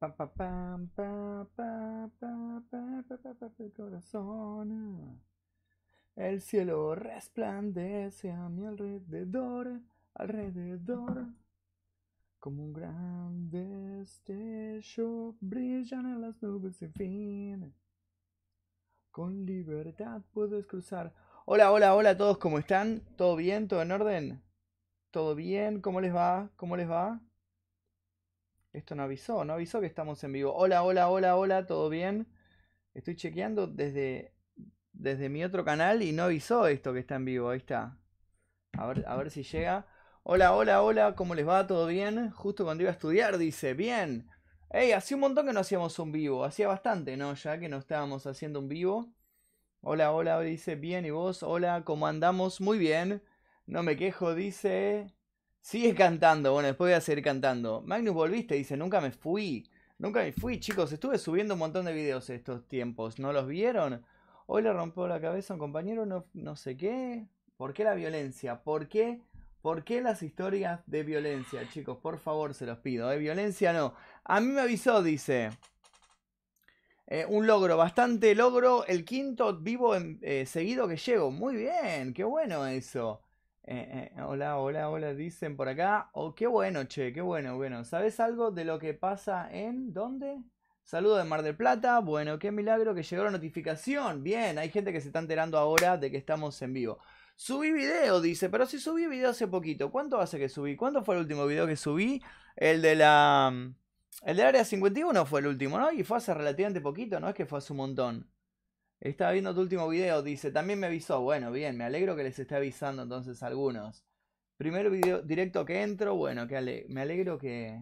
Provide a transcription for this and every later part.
Pa, corazón. El cielo resplandece a mi alrededor, alrededor. Como un gran destello brillan en las nubes sin fin. Con libertad puedes cruzar. Hola, hola, hola a todos, ¿cómo están? ¿Todo bien? ¿Todo en orden? ¿Todo bien? ¿Cómo les va? ¿Cómo les va? Esto no avisó, no avisó que estamos en vivo. Hola, hola, hola, hola, ¿todo bien? Estoy chequeando desde, desde mi otro canal y no avisó esto que está en vivo. Ahí está. A ver, a ver si llega. Hola, hola, hola, ¿cómo les va? ¿Todo bien? Justo cuando iba a estudiar, dice, bien. Ey, hacía un montón que no hacíamos un vivo. Hacía bastante, ¿no? Ya que no estábamos haciendo un vivo. Hola, hola, dice, bien, ¿y vos? Hola, ¿cómo andamos? Muy bien. No me quejo, dice. Sigue cantando, bueno, después voy a seguir cantando. Magnus, volviste, dice, nunca me fui. Nunca me fui, chicos. Estuve subiendo un montón de videos estos tiempos. ¿No los vieron? Hoy le rompió la cabeza a un compañero, no, no sé qué. ¿Por qué la violencia? ¿Por qué? ¿Por qué las historias de violencia, chicos? Por favor, se los pido. ¿eh? violencia no. A mí me avisó, dice. Eh, un logro, bastante logro. El quinto vivo eh, seguido que llego. Muy bien, qué bueno eso. Eh, eh, hola, hola, hola, dicen por acá. Oh, qué bueno, che, qué bueno, bueno. ¿Sabes algo de lo que pasa en dónde? Saludo de Mar del Plata. Bueno, qué milagro que llegó la notificación. Bien, hay gente que se está enterando ahora de que estamos en vivo. Subí video, dice, pero si subí video hace poquito. ¿Cuánto hace que subí? ¿Cuánto fue el último video que subí? El de la... El del área 51 fue el último, ¿no? Y fue hace relativamente poquito, no es que fue hace un montón. Estaba viendo tu último video, dice, también me avisó. Bueno, bien, me alegro que les esté avisando entonces algunos. Primer video directo que entro, bueno, que me alegro que,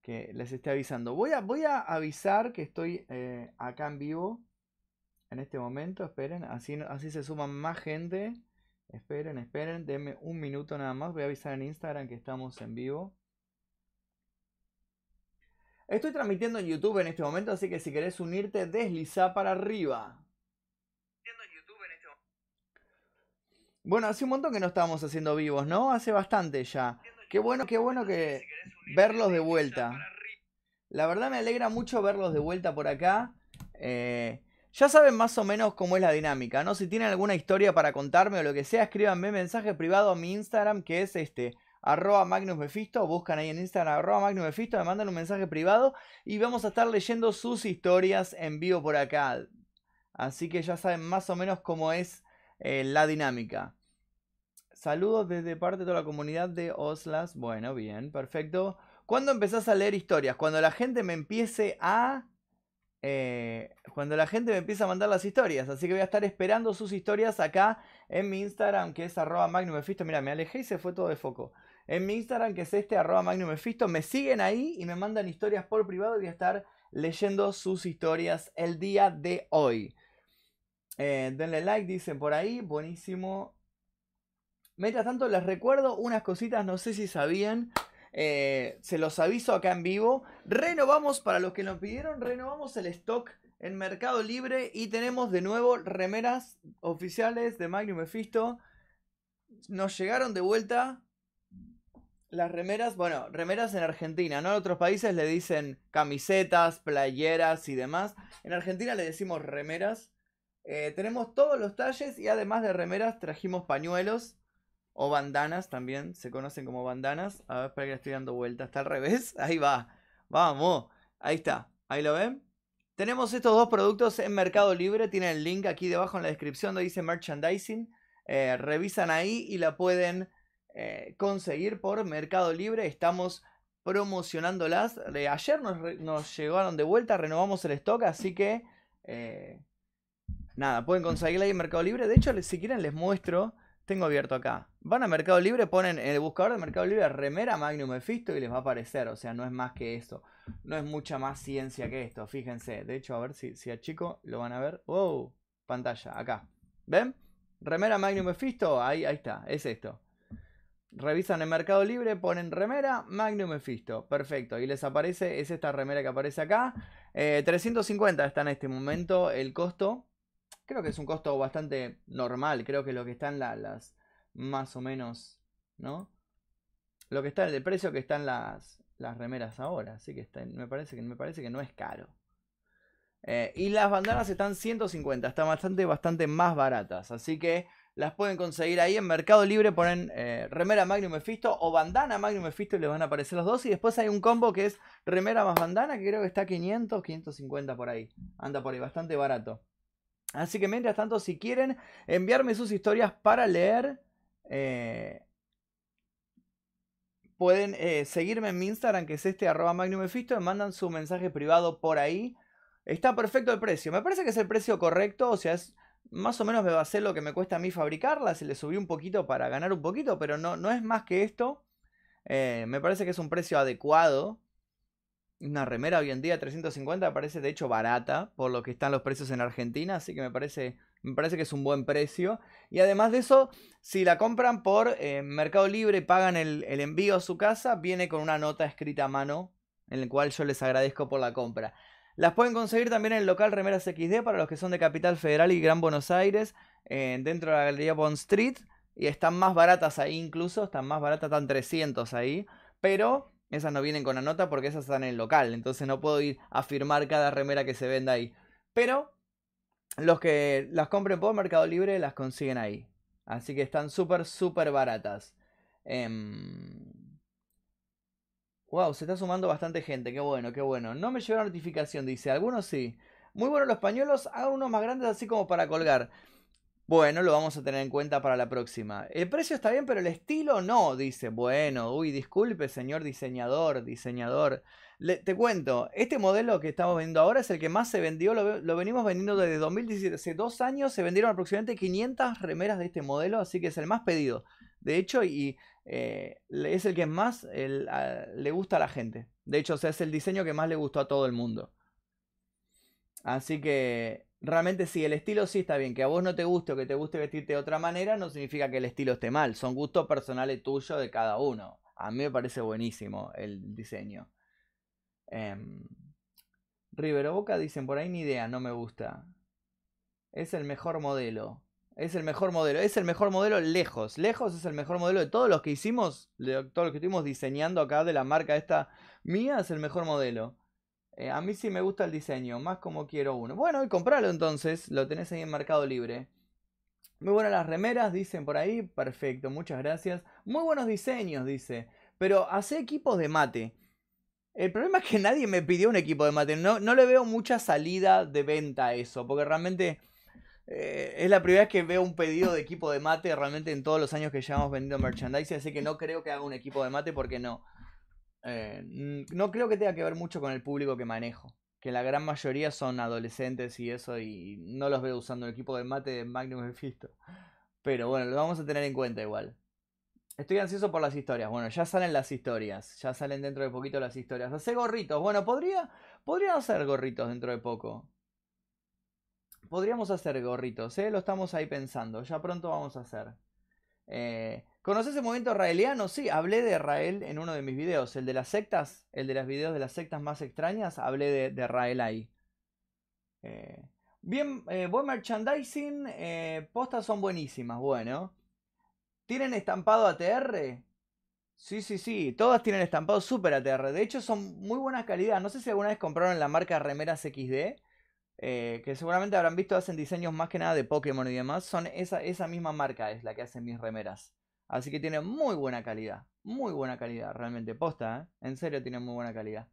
que les esté avisando. Voy a, voy a avisar que estoy eh, acá en vivo en este momento. Esperen, así, así se suman más gente. Esperen, esperen, denme un minuto nada más. Voy a avisar en Instagram que estamos en vivo. Estoy transmitiendo en YouTube en este momento, así que si querés unirte, desliza para arriba. Bueno, hace un montón que no estábamos haciendo vivos, ¿no? Hace bastante ya. Qué bueno, qué bueno que verlos de vuelta. La verdad me alegra mucho verlos de vuelta por acá. Eh, ya saben más o menos cómo es la dinámica, ¿no? Si tienen alguna historia para contarme o lo que sea, escríbanme mensaje privado a mi Instagram, que es este, arroba Magnus Mephisto, buscan ahí en Instagram arroba Magnus Mephisto, me mandan un mensaje privado y vamos a estar leyendo sus historias en vivo por acá. Así que ya saben más o menos cómo es eh, la dinámica. Saludos desde parte de toda la comunidad de Oslas. Bueno, bien, perfecto. ¿Cuándo empezás a leer historias? Cuando la gente me empiece a... Eh, cuando la gente me empieza a mandar las historias. Así que voy a estar esperando sus historias acá en mi Instagram, que es arroba. Mira, me alejé y se fue todo de foco en mi Instagram, que es este, arroba Magnum Mephisto. Me siguen ahí y me mandan historias por privado y voy a estar leyendo sus historias el día de hoy. Eh, denle like, dicen por ahí. Buenísimo. Mientras tanto, les recuerdo unas cositas, no sé si sabían. Eh, se los aviso acá en vivo. Renovamos, para los que nos pidieron, renovamos el stock en Mercado Libre y tenemos de nuevo remeras oficiales de Magnum Mephisto. Nos llegaron de vuelta las remeras, bueno, remeras en Argentina, ¿no? En otros países le dicen camisetas, playeras y demás. En Argentina le decimos remeras. Eh, tenemos todos los talles y además de remeras trajimos pañuelos o bandanas también, se conocen como bandanas. A ver, espera que le estoy dando vuelta, está al revés. Ahí va, vamos, ahí está, ahí lo ven. Tenemos estos dos productos en Mercado Libre, tienen el link aquí debajo en la descripción donde dice merchandising. Eh, revisan ahí y la pueden eh, conseguir por Mercado Libre. Estamos promocionándolas. ayer nos, llegaron de vuelta, renovamos el stock, así que eh, nada, pueden conseguirla ahí en Mercado Libre. De hecho, si quieren les muestro. Tengo abierto acá. Van a Mercado Libre, ponen en el buscador de Mercado Libre remera Magnum Mephisto y les va a aparecer. O sea, no es más que eso. No es mucha más ciencia que esto, fíjense. De hecho, a ver si, si a chico lo van a ver. ¡Wow! Pantalla, acá. ¿Ven? Remera Magnum Mephisto, ahí, ahí está, es esto. Revisan en Mercado Libre, ponen remera Magnum Mephisto. Perfecto. Y les aparece, es esta remera que aparece acá. 350 eh, está en este momento el costo. Creo que es un costo bastante normal. Creo que lo que están las más o menos, ¿no? Lo que está, el precio que están las, las remeras ahora, así que me, parece que me parece que no es caro. Eh, y las bandanas están 150, están bastante, bastante más baratas, así que las pueden conseguir ahí en Mercado Libre, ponen eh, remera Magnum Mephisto o bandana Magnum Mephisto y les van a aparecer los dos. Y después hay un combo que es remera más bandana, que creo que está 500, 550 por ahí. Anda por ahí, bastante barato. Así que mientras tanto, si quieren enviarme sus historias para leer, eh, pueden eh, seguirme en mi Instagram, que es este arroba Magnum Mephisto, me mandan su mensaje privado por ahí. Está perfecto el precio. Me parece que es el precio correcto, o sea, es más o menos me va a hacer lo que me cuesta a mí fabricarla. Se le subí un poquito para ganar un poquito, pero no, no es más que esto. Eh, me parece que es un precio adecuado. Una remera hoy en día 350 me parece de hecho barata por lo que están los precios en Argentina, así que me parece, me parece que es un buen precio. Y además de eso, si la compran por eh, Mercado Libre pagan el, el envío a su casa, viene con una nota escrita a mano, en la cual yo les agradezco por la compra. Las pueden conseguir también en el local Remeras XD para los que son de Capital Federal y Gran Buenos Aires, dentro de la Galería Bond Street. Y están más baratas ahí incluso, están más baratas, están 300 ahí. Pero esas no vienen con la nota porque esas están en el local. Entonces no puedo ir a firmar cada remera que se venda ahí. Pero los que las compren por Mercado Libre las consiguen ahí. Así que están súper, súper baratas. Eh, Wow, se está sumando bastante gente, qué bueno, qué bueno. No me llegó la notificación, dice. Algunos sí. Muy bueno los pañuelos, hago unos más grandes así como para colgar. Bueno, lo vamos a tener en cuenta para la próxima. El precio está bien, pero el estilo no, dice. Bueno, uy, disculpe, señor diseñador, diseñador. te cuento, este modelo que estamos viendo ahora es el que más se vendió, lo, lo, venimos vendiendo desde 2017. Hace dos años se vendieron aproximadamente 500 remeras de este modelo, así que es el más pedido. De hecho, y eh, es el que más le gusta a la gente. De hecho, es el diseño que más le gustó a todo el mundo. Así que realmente sí, el estilo sí está bien. Que a vos no te guste o que te guste vestirte de otra manera no significa que el estilo esté mal. Son gustos personales tuyos de cada uno. A mí me parece buenísimo el diseño. Eh, Rivero Boca dicen por ahí ni idea, no me gusta. Es el mejor modelo. Es el mejor modelo. Es el mejor modelo lejos. Lejos es el mejor modelo de todos los que hicimos. De todos los que estuvimos diseñando acá de la marca esta mía. Es el mejor modelo. Eh, a mí sí me gusta el diseño. Más como quiero uno. Bueno, y compralo entonces. Lo tenés ahí en Mercado Libre. Muy buenas las remeras, dicen por ahí. Perfecto, muchas gracias. Muy buenos diseños, dice. Pero hace equipos de mate. El problema es que nadie me pidió un equipo de mate. No, no le veo mucha salida de venta a eso. Porque realmente eh, es la primera vez que veo un pedido de equipo de mate realmente en todos los años que llevamos vendiendo merchandising, así que no creo que haga un equipo de mate porque no. Eh, no creo que tenga que ver mucho con el público que manejo. Que la gran mayoría son adolescentes y eso, y no los veo usando el equipo de mate de Magnum Mephisto. Pero bueno, lo vamos a tener en cuenta igual. Estoy ansioso por las historias. Bueno, ya salen las historias. Ya salen dentro de poquito las historias. Hace gorritos. Bueno, podría, podrían hacer gorritos dentro de poco podríamos hacer gorritos, ¿eh? Lo estamos ahí pensando. Ya pronto vamos a hacer. Eh, ¿Conoces el movimiento israeliano? Sí, hablé de Israel en uno de mis videos. El de las sectas, el de los videos de las sectas más extrañas, hablé de, de Israel ahí. Eh, bien, eh, buen merchandising. postas son buenísimas, bueno. ¿Tienen estampado ATR? Sí, sí, sí. Todas tienen estampado super ATR. De hecho, son muy buena calidad. No sé si alguna vez compraron la marca Remeras XD. Eh, que seguramente habrán visto, hacen diseños más que nada de Pokémon y demás, son esa, esa misma marca es la que hace mis remeras. Así que tiene muy buena calidad, muy buena calidad, realmente, posta, ¿eh? en serio tiene muy buena calidad.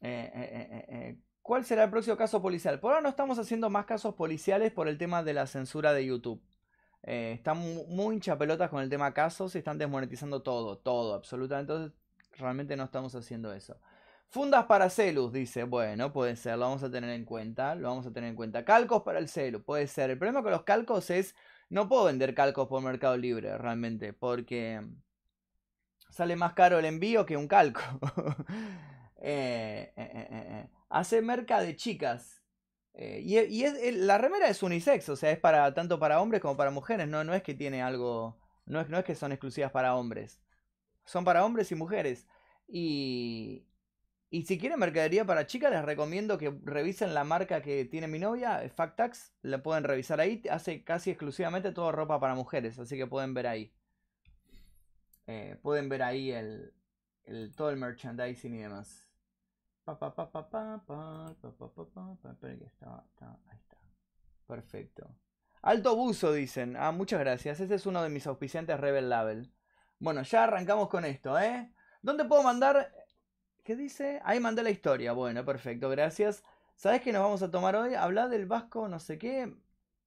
Eh, ¿Cuál será el próximo caso policial? Por ahora no estamos haciendo más casos policiales por el tema de la censura de YouTube. están muy hinchapelotas con el tema casos y están desmonetizando todo, todo, absolutamente. Entonces, realmente no estamos haciendo eso. Fundas para celus, dice. Bueno, puede ser, lo vamos a tener en cuenta. Lo vamos a tener en cuenta. Calcos para el celu, puede ser. El problema con los calcos es. No puedo vender calcos por Mercado Libre, realmente. Porque sale más caro el envío que un calco. Eh, eh, eh, hace merca de chicas. y, la remera es unisex, o sea, es para tanto para hombres como para mujeres. No, no es que tiene algo. No es, no es que son exclusivas para hombres. Son para hombres y mujeres. Y, y si quieren mercadería para chicas, les recomiendo que revisen la marca que tiene mi novia, Factax. La pueden revisar ahí. Hace casi exclusivamente toda ropa para mujeres, así que pueden ver ahí. Eh, pueden ver ahí el, todo el merchandising y demás. Pa. Perfecto. Alto buzo, dicen. Ah, muchas gracias. Ese es uno de mis auspiciantes Rebel Label. Bueno, ya arrancamos con esto, ¿eh? ¿Dónde puedo mandar? ¿Qué dice? Ahí mandé la historia. Bueno, perfecto, gracias. ¿Sabes qué nos vamos a tomar hoy? Hablar del vasco, no sé qué.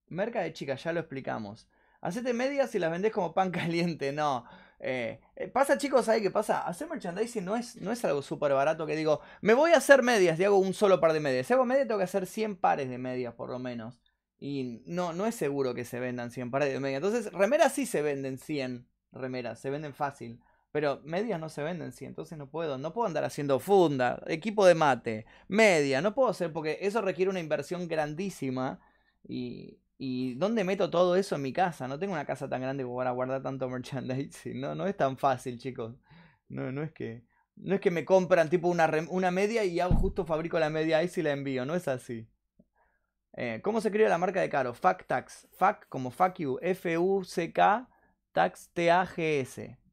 Merca de chicas, ya lo explicamos. Hacete medias y las vendés como pan caliente. No. Eh, eh, pasa, chicos, ¿sabes qué pasa? Hacer merchandising no es, no es algo súper barato que digo, me voy a hacer medias y hago un solo par de medias. Si hago medias, tengo que hacer 100 pares de medias, por lo menos. Y no, no es seguro que se vendan 100 pares de medias. Entonces, remeras sí se venden 100 remeras, se venden fácil. Pero medias no se venden 100, entonces no puedo. No puedo andar haciendo funda, equipo de mate, media. No puedo hacer porque eso requiere una inversión grandísima. Y, y ¿dónde meto todo eso en mi casa? No tengo una casa tan grande para guardar tanto merchandising. No, no es tan fácil, chicos. No, no es que. No es que me compran tipo una, una media y hago justo fabrico la media ahí y la envío. No es así. Eh, ¿Cómo se escribe la marca de Caro? Fuck Tax. Fuck como fuck you. F-U-C-K. Tax T-A-G-S.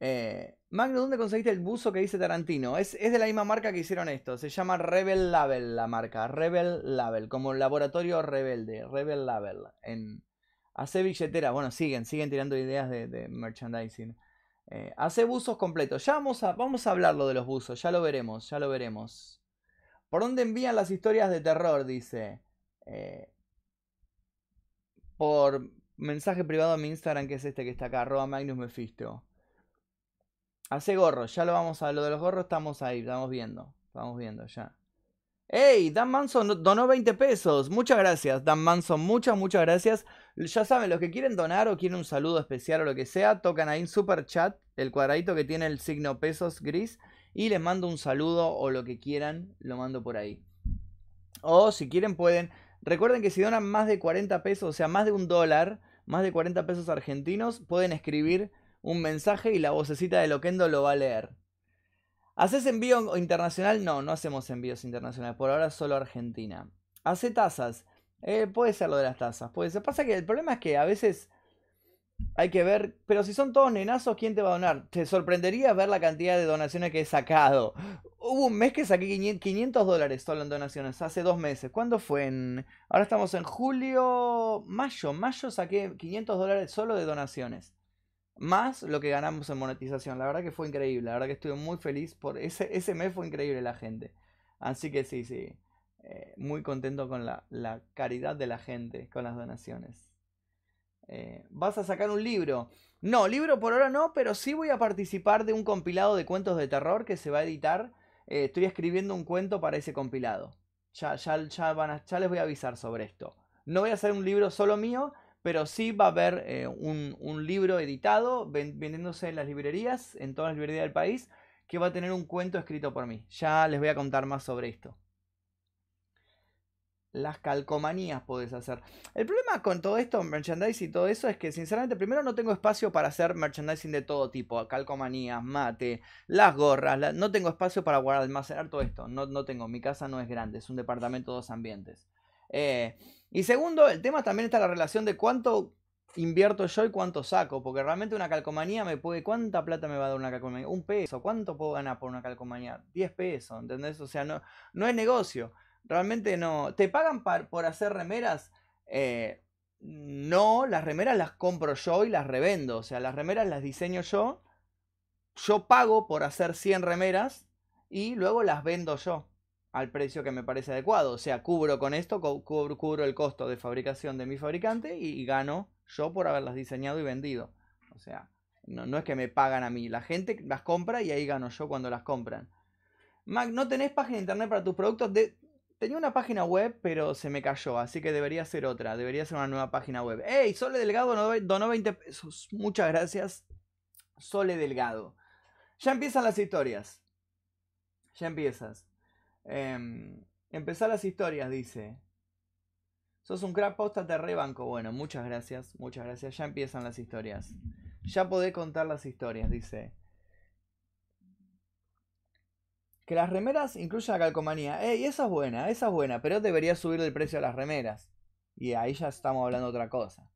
Eh, Magno, ¿dónde conseguiste el buzo que dice Tarantino? Es, es, de la misma marca que hicieron esto. Se llama Rebel Label la marca. Rebel Label. Como laboratorio rebelde. Rebel Label. Hace billetera. Bueno, siguen, siguen tirando ideas de, merchandising. Eh, hace buzos completos. Ya vamos a, vamos a hablarlo de los buzos. Ya lo veremos, ya lo veremos. ¿Por dónde envían las historias de terror? Dice. Eh, por mensaje privado a mi Instagram, que es este que está acá, arroba Magnus Mephisto. Hace gorros, ya lo vamos a. Lo de los gorros estamos ahí, estamos viendo. Estamos viendo ya. ¡Ey! Dan Manson donó 20 pesos. Muchas gracias, Dan Manson. Muchas, muchas gracias. Ya saben, los que quieren donar o quieren un saludo especial o lo que sea, tocan ahí en super chat el cuadradito que tiene el signo pesos gris y les mando un saludo o lo que quieran, lo mando por ahí. O si quieren pueden, recuerden que si donan más de 40 pesos, o sea, más de un dólar, más de 40 pesos argentinos, pueden escribir un mensaje y la vocecita de Loquendo lo va a leer. ¿Haces envío internacional? No, no hacemos envíos internacionales. Por ahora solo Argentina. ¿Hace tasas? Eh, puede ser lo de las tasas. Puede ser. Pasa que el problema es que a veces hay que ver, pero si son todos nenazos, ¿quién te va a donar? Te sorprendería ver la cantidad de donaciones que he sacado. Hubo un mes que saqué 500 dólares solo en donaciones, hace dos meses. ¿Cuándo fue? En... Ahora estamos en julio, mayo. Mayo saqué 500 dólares solo de donaciones. Más lo que ganamos en monetización. La verdad que fue increíble. La verdad que estuve muy feliz por ese, ese mes fue increíble la gente. Así que sí, sí. Eh, muy contento con la, la caridad de la gente, con las donaciones. Eh, ¿Vas a sacar un libro? No, libro por ahora no, pero sí voy a participar de un compilado de cuentos de terror que se va a editar. Eh, estoy escribiendo un cuento para ese compilado. Ya, ya, ya, van a, ya les voy a avisar sobre esto. No voy a hacer un libro solo mío, pero sí va a haber eh, un, libro editado vendiéndose en las librerías, en todas las librerías del país, que va a tener un cuento escrito por mí. Ya les voy a contar más sobre esto las calcomanías puedes hacer. El problema con todo esto, merchandising y todo eso, es que sinceramente primero no tengo espacio para hacer merchandising de todo tipo, calcomanías, mate, las gorras, no tengo espacio para guardar, almacenar todo esto, no, no tengo, mi casa no es grande, es un departamento de dos ambientes. Eh, y segundo, el tema también está la relación de cuánto invierto yo y cuánto saco, porque realmente una calcomanía me puede, ¿cuánta plata me va a dar una calcomanía? Un peso, ¿cuánto puedo ganar por una calcomanía? 10 pesos, ¿entendés? O sea, no, no es negocio. Realmente no. ¿Te pagan por hacer remeras? Eh, no, las remeras las compro yo y las revendo. O sea, las remeras las diseño yo. Yo pago por hacer 100 remeras y luego las vendo yo al precio que me parece adecuado. O sea, cubro con esto, cubro, el costo de fabricación de mi fabricante y, gano yo por haberlas diseñado y vendido. O sea, no, no, es que me pagan a mí. La gente las compra y ahí gano yo cuando las compran. Mac, ¿no tenés página de internet para tus productos? Tenía una página web, pero se me cayó, así que debería ser otra. Debería ser una nueva página web. ¡Ey! Sole Delgado donó 20 pesos. Muchas gracias. Sole Delgado. Ya empiezan las historias. Ya empiezas. Eh, empezar las historias, dice. Sos un crack posta, te rebanco. Bueno, muchas gracias. Muchas gracias. Ya empiezan las historias. Ya podés contar las historias, dice. Que las remeras incluyan la calcomanía. Ey, esa es buena, esa es buena, pero debería subir el precio de las remeras. Y ahí ya estamos hablando de otra cosa.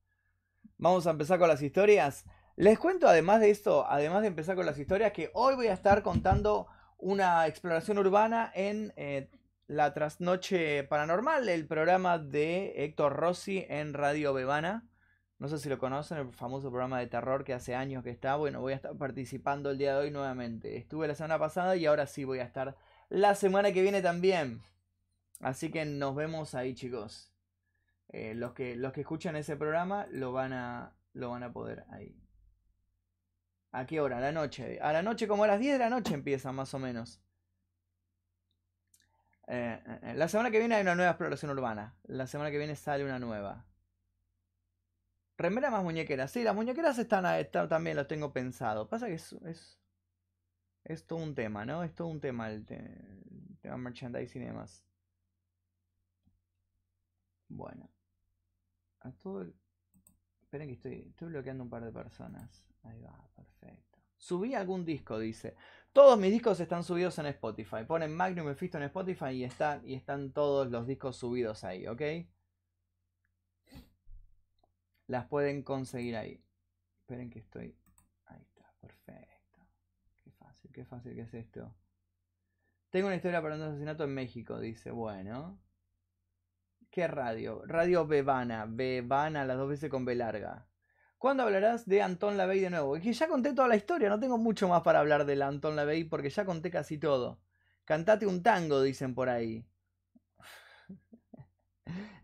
Vamos a empezar con las historias. Les cuento además de esto, además de empezar con las historias, que hoy voy a estar contando una exploración urbana en eh, La Trasnoche Paranormal, el programa de Héctor Rossi en Radio Bebana. No sé si lo conocen, el famoso programa de terror que hace años que está. Bueno, voy a estar participando el día de hoy nuevamente. Estuve la semana pasada y ahora sí voy a estar la semana que viene también. Así que nos vemos ahí, chicos. Eh, los, que, los que escuchan ese programa lo van a, lo van a poder ahí. ¿A qué hora? A la noche. A la noche, como a las 10 de la noche empieza, más o menos. Eh, eh, la semana que viene hay una nueva exploración urbana. La semana que viene sale una nueva. Remera más muñequeras. Sí, las muñequeras están, también los tengo pensado. Pasa que es, es, es todo un tema, ¿no? Es todo un tema el, tema merchandising y demás. Bueno. A todo Esperen que estoy, estoy bloqueando un par de personas. Ahí va, perfecto. Subí algún disco, dice. Todos mis discos están subidos en Spotify. Ponen Magnum Mephisto en Spotify y y están todos los discos subidos ahí, ¿ok? las pueden conseguir ahí. Esperen que estoy. Ahí está, perfecto. Qué fácil, qué fácil que es esto. Tengo una historia para un asesinato en México, dice. Bueno. ¿Qué radio? Radio Bebana. Bebana, las dos veces con B larga. ¿Cuándo hablarás de Anton Lavey de nuevo? Es que ya conté toda la historia, no tengo mucho más para hablar del Anton Lavey porque ya conté casi todo. Cantate un tango, dicen por ahí.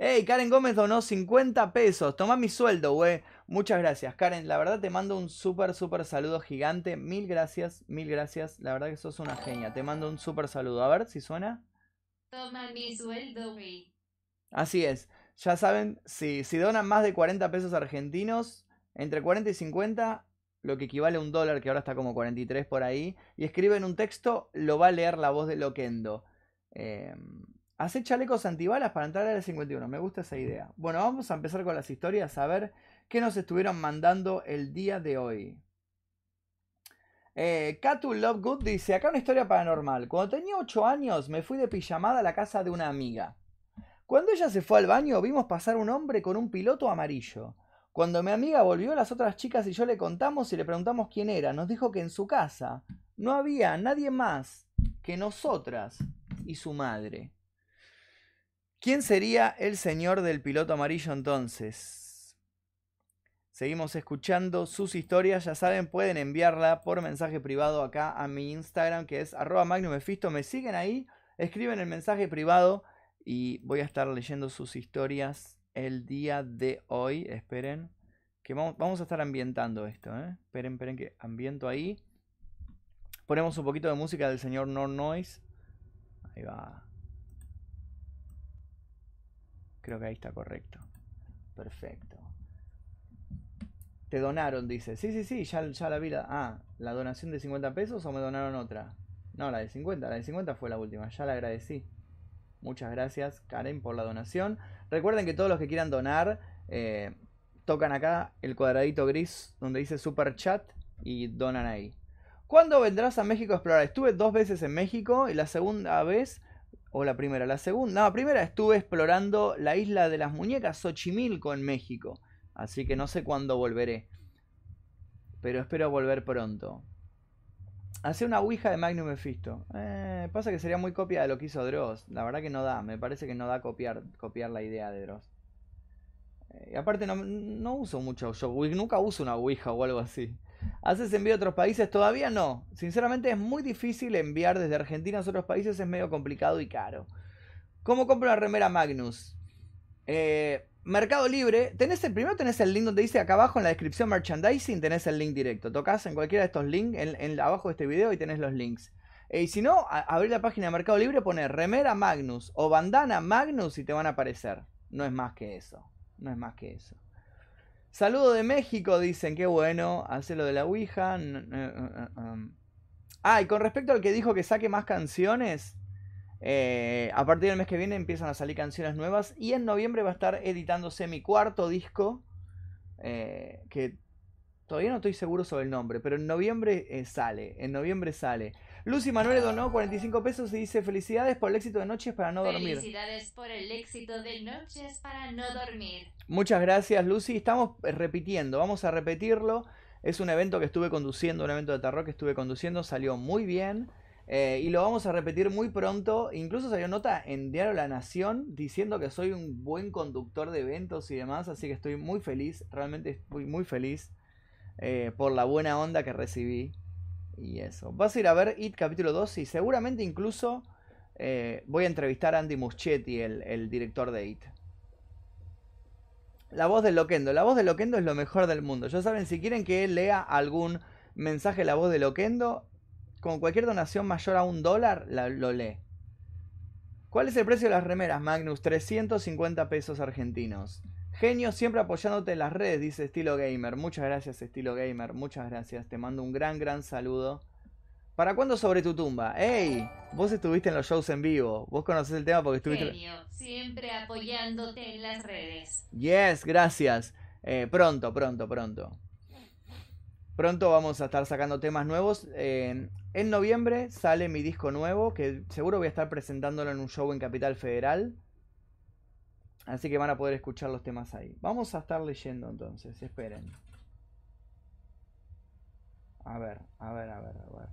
Hey, Karen Gómez donó 50 pesos. Toma mi sueldo, güey. Muchas gracias, Karen. La verdad te mando un súper, súper saludo gigante. Mil gracias, mil gracias. La verdad que sos una genia. Te mando un súper saludo. A ver si suena. Toma mi sueldo, güey. Así es. Ya saben, si, si donan más de 40 pesos argentinos, entre 40 y 50, lo que equivale a un dólar, que ahora está como 43 por ahí, y escriben un texto, lo va a leer la voz de Loquendo. Eh, Hace chalecos antibalas para entrar al 51. Me gusta esa idea. Bueno, vamos a empezar con las historias a ver qué nos estuvieron mandando el día de hoy. Eh, Katu Lovegood dice, acá una historia paranormal. Cuando tenía 8 años me fui de pijamada a la casa de una amiga. Cuando ella se fue al baño vimos pasar un hombre con un piloto amarillo. Cuando mi amiga volvió, las otras chicas y yo le contamos y le preguntamos quién era. Nos dijo que en su casa no había nadie más que nosotras y su madre. ¿Quién sería el señor del piloto amarillo entonces? Seguimos escuchando sus historias, ya saben, pueden enviarla por mensaje privado acá a mi Instagram que es arroba magnumefisto. Me siguen ahí, escriben el mensaje privado y voy a estar leyendo sus historias el día de hoy. Esperen, que vamos, a estar ambientando esto. ¿eh? Esperen, esperen que ambiento ahí. Ponemos un poquito de música del señor No Noise. Ahí va. Creo que ahí está correcto. Perfecto. Te donaron, dice. Sí, sí, sí, ya, ya la vi. La... Ah, ¿la donación de 50 pesos o me donaron otra? No, la de 50. La de 50 fue la última. Ya la agradecí. Muchas gracias, Karen, por la donación. Recuerden que todos los que quieran donar, eh, tocan acá el cuadradito gris donde dice Super Chat y donan ahí. ¿Cuándo vendrás a México a explorar? Estuve dos veces en México y la segunda vez o la primera, la segunda. No, la primera estuve explorando la isla de las muñecas, Xochimilco, en México. Así que no sé cuándo volveré. Pero espero volver pronto. Hace una Ouija de Magnum Mephisto. Eh, pasa que sería muy copia de lo que hizo Dross. La verdad que no da. Me parece que no da copiar, copiar la idea de Dross. Eh, y aparte no, no uso mucho. Yo nunca uso una Ouija o algo así. ¿Haces envío a otros países? Todavía no. Sinceramente es muy difícil enviar desde Argentina a otros países, es medio complicado y caro. ¿Cómo compro una remera Magnus? Eh, Mercado Libre, tenés el primero tenés el link donde dice acá abajo en la descripción merchandising, tenés el link directo. Tocas en cualquiera de estos links, en, abajo de este video y tenés los links. Eh, y si no, abrir la página de Mercado Libre, poner remera Magnus o bandana Magnus y te van a aparecer. No es más que eso. No es más que eso. Saludo de México, dicen, qué bueno, hace lo de la Ouija. Ah, y con respecto al que dijo que saque más canciones, eh, a partir del mes que viene empiezan a salir canciones nuevas y en noviembre va a estar editándose mi cuarto disco, que todavía no estoy seguro sobre el nombre, pero en noviembre sale, en noviembre sale. Lucy Manuel donó 45 pesos y dice felicidades por el éxito de Noches para no dormir. Felicidades por el éxito de Noches para no dormir. Muchas gracias Lucy. Estamos repitiendo, vamos a repetirlo. Es un evento que estuve conduciendo, un evento de terror que estuve conduciendo, salió muy bien. Eh, y lo vamos a repetir muy pronto. Incluso salió nota en Diario La Nación diciendo que soy un buen conductor de eventos y demás. Así que estoy muy feliz, realmente estoy muy feliz eh, por la buena onda que recibí. Y eso. Vas a ir a ver It capítulo 2 y seguramente incluso eh, voy a entrevistar a Andy Muschietti, el, el director de It. La voz de Loquendo. La voz de Loquendo es lo mejor del mundo. Ya saben, si quieren que lea algún mensaje la voz de Loquendo, con cualquier donación mayor a un dólar, la- lo lee. ¿Cuál es el precio de las remeras, Magnus? 350 pesos argentinos. Genio, siempre apoyándote en las redes, dice Estilo Gamer. Muchas gracias, Estilo Gamer. Muchas gracias. Te mando un gran, gran saludo. ¿Para cuándo sobre tu tumba? ¡Ey! Vos estuviste en los shows en vivo. Vos conocés el tema porque estuviste... Genio, siempre apoyándote en las redes. Yes, gracias. Eh, pronto, pronto, pronto. Pronto vamos a estar sacando temas nuevos. Eh, en noviembre sale mi disco nuevo, que seguro voy a estar presentándolo en un show en Capital Federal. Así que van a poder escuchar los temas ahí. Vamos a estar leyendo entonces, esperen. A ver, a ver, a ver, a ver.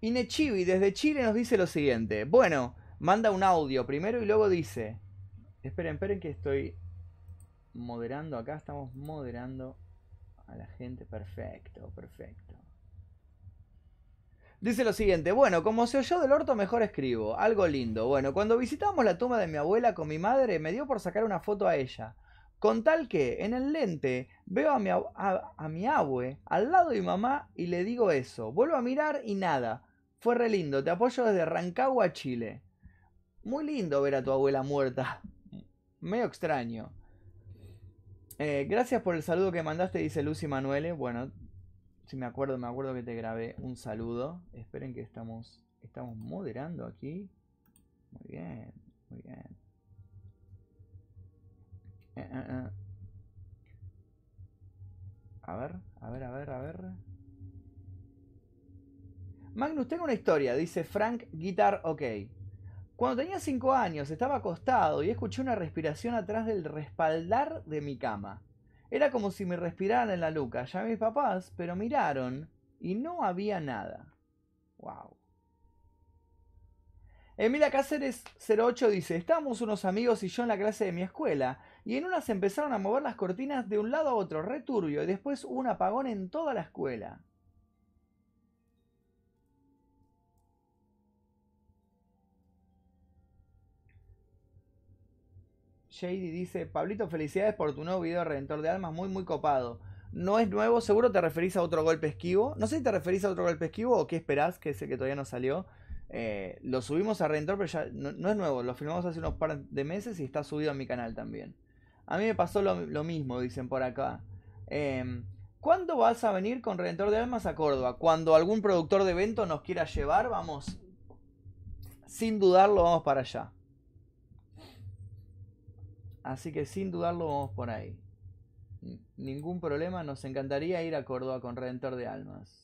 Inechibi desde Chile nos dice lo siguiente. Bueno, manda un audio primero y luego dice. Esperen, esperen que estoy moderando acá. Estamos moderando a la gente. Perfecto, perfecto. Dice lo siguiente, bueno, como se oyó del orto, mejor escribo. Algo lindo. Bueno, cuando visitamos la tumba de mi abuela con mi madre, me dio por sacar una foto a ella. Con tal que, en el lente, veo a mi, a mi abue al lado de mi mamá y le digo eso. Vuelvo a mirar y nada. Fue re lindo. Te apoyo desde Rancagua, Chile. Muy lindo ver a tu abuela muerta. Medio extraño. Eh, gracias por el saludo que mandaste, dice Lucy Manuele. Bueno, si me acuerdo, me acuerdo que te grabé un saludo. Esperen que estamos, estamos moderando aquí. Muy bien, muy bien. Eh, eh. A ver, a ver, a ver, a ver. Magnus, tengo una historia, dice Frank Guitar OK. Cuando tenía 5 años estaba acostado y escuché una respiración atrás del respaldar de mi cama. Era como si me respiraran en la nuca. Llamé a mis papás, pero miraron y no había nada. Wow. Emilia Cáceres 08 dice, estábamos unos amigos y yo en la clase de mi escuela, y en una se empezaron a mover las cortinas de un lado a otro, returbio, y después un apagón en toda la escuela. Shady dice, Pablito, felicidades por tu nuevo video de Redentor de Almas, muy muy copado. No es nuevo, seguro te referís a otro golpe esquivo. No sé si te referís a otro golpe esquivo o qué esperás, que es el que todavía no salió. Eh, lo subimos a Redentor, pero ya no, es nuevo, lo filmamos hace unos par de meses y está subido a mi canal también. A mí me pasó lo, mismo, dicen por acá. Eh, ¿Cuándo vas a venir con Redentor de Almas a Córdoba? Cuando algún productor de evento nos quiera llevar, vamos. Sin dudarlo, vamos para allá. Así que sin dudarlo, vamos por ahí. Ningún problema, nos encantaría ir a Córdoba con Redentor de Almas.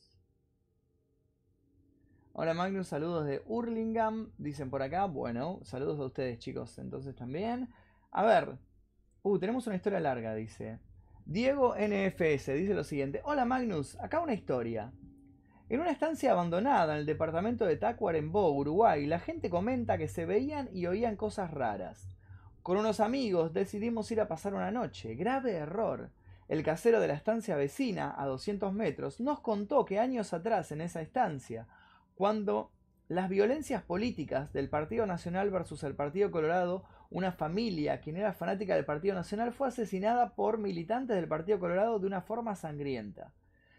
Hola Magnus, saludos de Hurlingham, dicen por acá. Bueno, saludos a ustedes chicos, entonces también. A ver, uh, tenemos una historia larga, dice. Diego NFS dice lo siguiente. Hola Magnus, acá una historia. En una estancia abandonada en el departamento de Tacuarembó, Uruguay, la gente comenta que se veían y oían cosas raras. Con unos amigos decidimos ir a pasar una noche. Grave error. El casero de la estancia vecina, a 200 metros, nos contó que años atrás en esa estancia, cuando las violencias políticas del Partido Nacional versus el Partido Colorado, una familia, quien era fanática del Partido Nacional, fue asesinada por militantes del Partido Colorado de una forma sangrienta.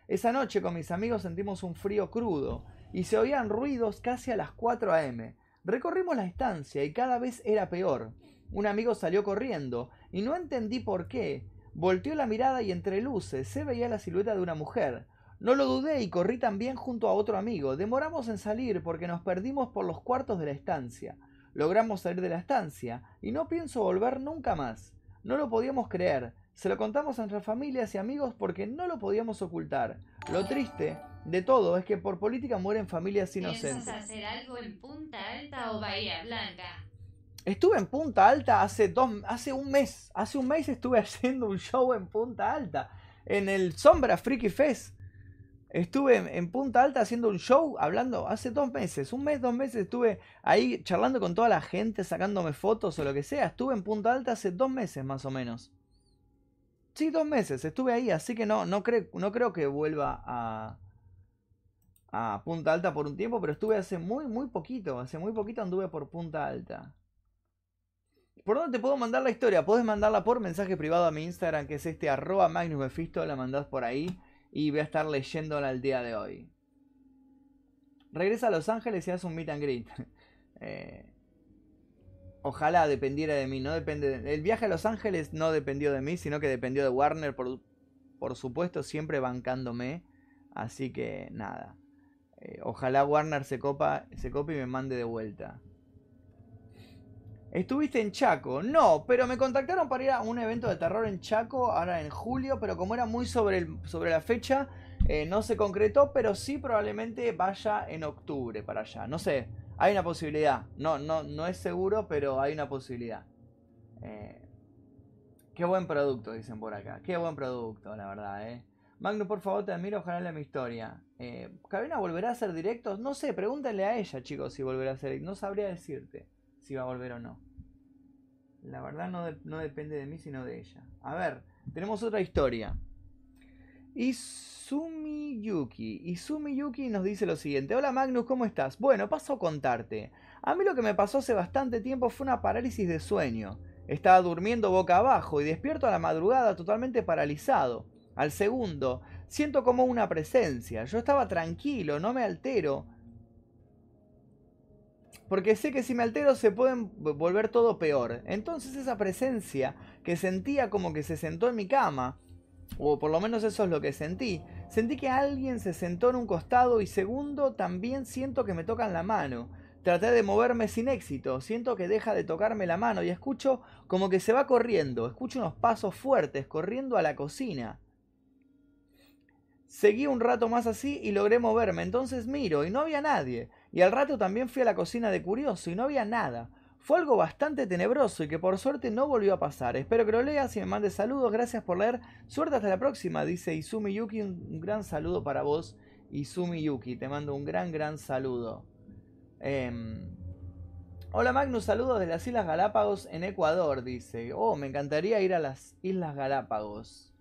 Esa noche con mis amigos sentimos un frío crudo y se oían ruidos casi a las 4 a.m. Recorrimos la estancia y cada vez era peor. Un amigo salió corriendo y no entendí por qué. Volteó la mirada y entre luces se veía la silueta de una mujer. No lo dudé y corrí también junto a otro amigo. Demoramos en salir porque nos perdimos por los cuartos de la estancia. Logramos salir de la estancia y no pienso volver nunca más. No lo podíamos creer. Se lo contamos a nuestras familias y amigos porque no lo podíamos ocultar. Lo triste de todo es que por política mueren familias ¿Piensas inocentes. hacer algo en Punta Alta o Bahía Blanca? Estuve en Punta Alta hace dos, hace un mes. Hace un mes estuve haciendo un show en Punta Alta. En el Sombra Freaky Fest. Estuve en, Punta Alta haciendo un show, hablando hace dos meses, un mes, dos meses estuve ahí charlando con toda la gente, sacándome fotos o lo que sea. Estuve en Punta Alta hace dos meses más o menos. Sí, dos meses, estuve ahí, así que no, no, creo, no creo que vuelva a, a Punta Alta por un tiempo, pero estuve hace muy, muy poquito, hace muy poquito anduve por Punta Alta. ¿Por dónde te puedo mandar la historia? Puedes mandarla por mensaje privado a mi Instagram, que es este arroba Magnus la mandás por ahí y voy a estar leyéndola el día de hoy. Regresa a Los Ángeles y hace un meet and greet. Eh, ojalá dependiera de mí, no depende El viaje a Los Ángeles no dependió de mí, sino que dependió de Warner, por, por supuesto, siempre bancándome. Así que nada. Eh, ojalá Warner se copa, se cope y me mande de vuelta. ¿Estuviste en Chaco? No, pero me contactaron para ir a un evento de terror en Chaco ahora en julio, pero como era muy sobre, sobre la fecha, eh, no se concretó, pero sí probablemente vaya en octubre para allá. No sé, hay una posibilidad. No, no, no es seguro, pero hay una posibilidad. Eh, qué buen producto, dicen por acá. Qué buen producto, la verdad, eh. Magno, por favor, te admiro, ojalá la mi historia. Eh, ¿Cabina volverá a hacer directos? No sé, pregúntale a ella, chicos, si volverá a hacer. No sabría decirte si va a volver o no. La verdad no, depende de mí, sino de ella. A ver, tenemos otra historia. Izumi Yuki. Izumi Yuki nos dice lo siguiente. Hola Magnus, ¿cómo estás? Bueno, paso a contarte. A mí lo que me pasó hace bastante tiempo fue una parálisis de sueño. Estaba durmiendo boca abajo y despierto a la madrugada totalmente paralizado. Al segundo, siento como una presencia. Yo estaba tranquilo, no me altero porque sé que si me altero se pueden volver todo peor. Entonces esa presencia que sentía como que se sentó en mi cama, o por lo menos eso es lo que sentí, sentí que alguien se sentó en un costado y segundo también siento que me tocan la mano. Traté de moverme sin éxito, siento que deja de tocarme la mano y escucho como que se va corriendo, escucho unos pasos fuertes corriendo a la cocina. Seguí un rato más así y logré moverme, entonces miro y no había nadie. Y al rato también fui a la cocina de curioso y no había nada. Fue algo bastante tenebroso y que por suerte no volvió a pasar. Espero que lo leas y me mandes saludos. Gracias por leer. Suerte hasta la próxima, dice Izumi Yuki. Un gran saludo para vos, Izumi Yuki. Te mando un gran, gran saludo. Em, hola Magnus, saludos de las Islas Galápagos en Ecuador, dice. Oh, me encantaría ir a las Islas Galápagos.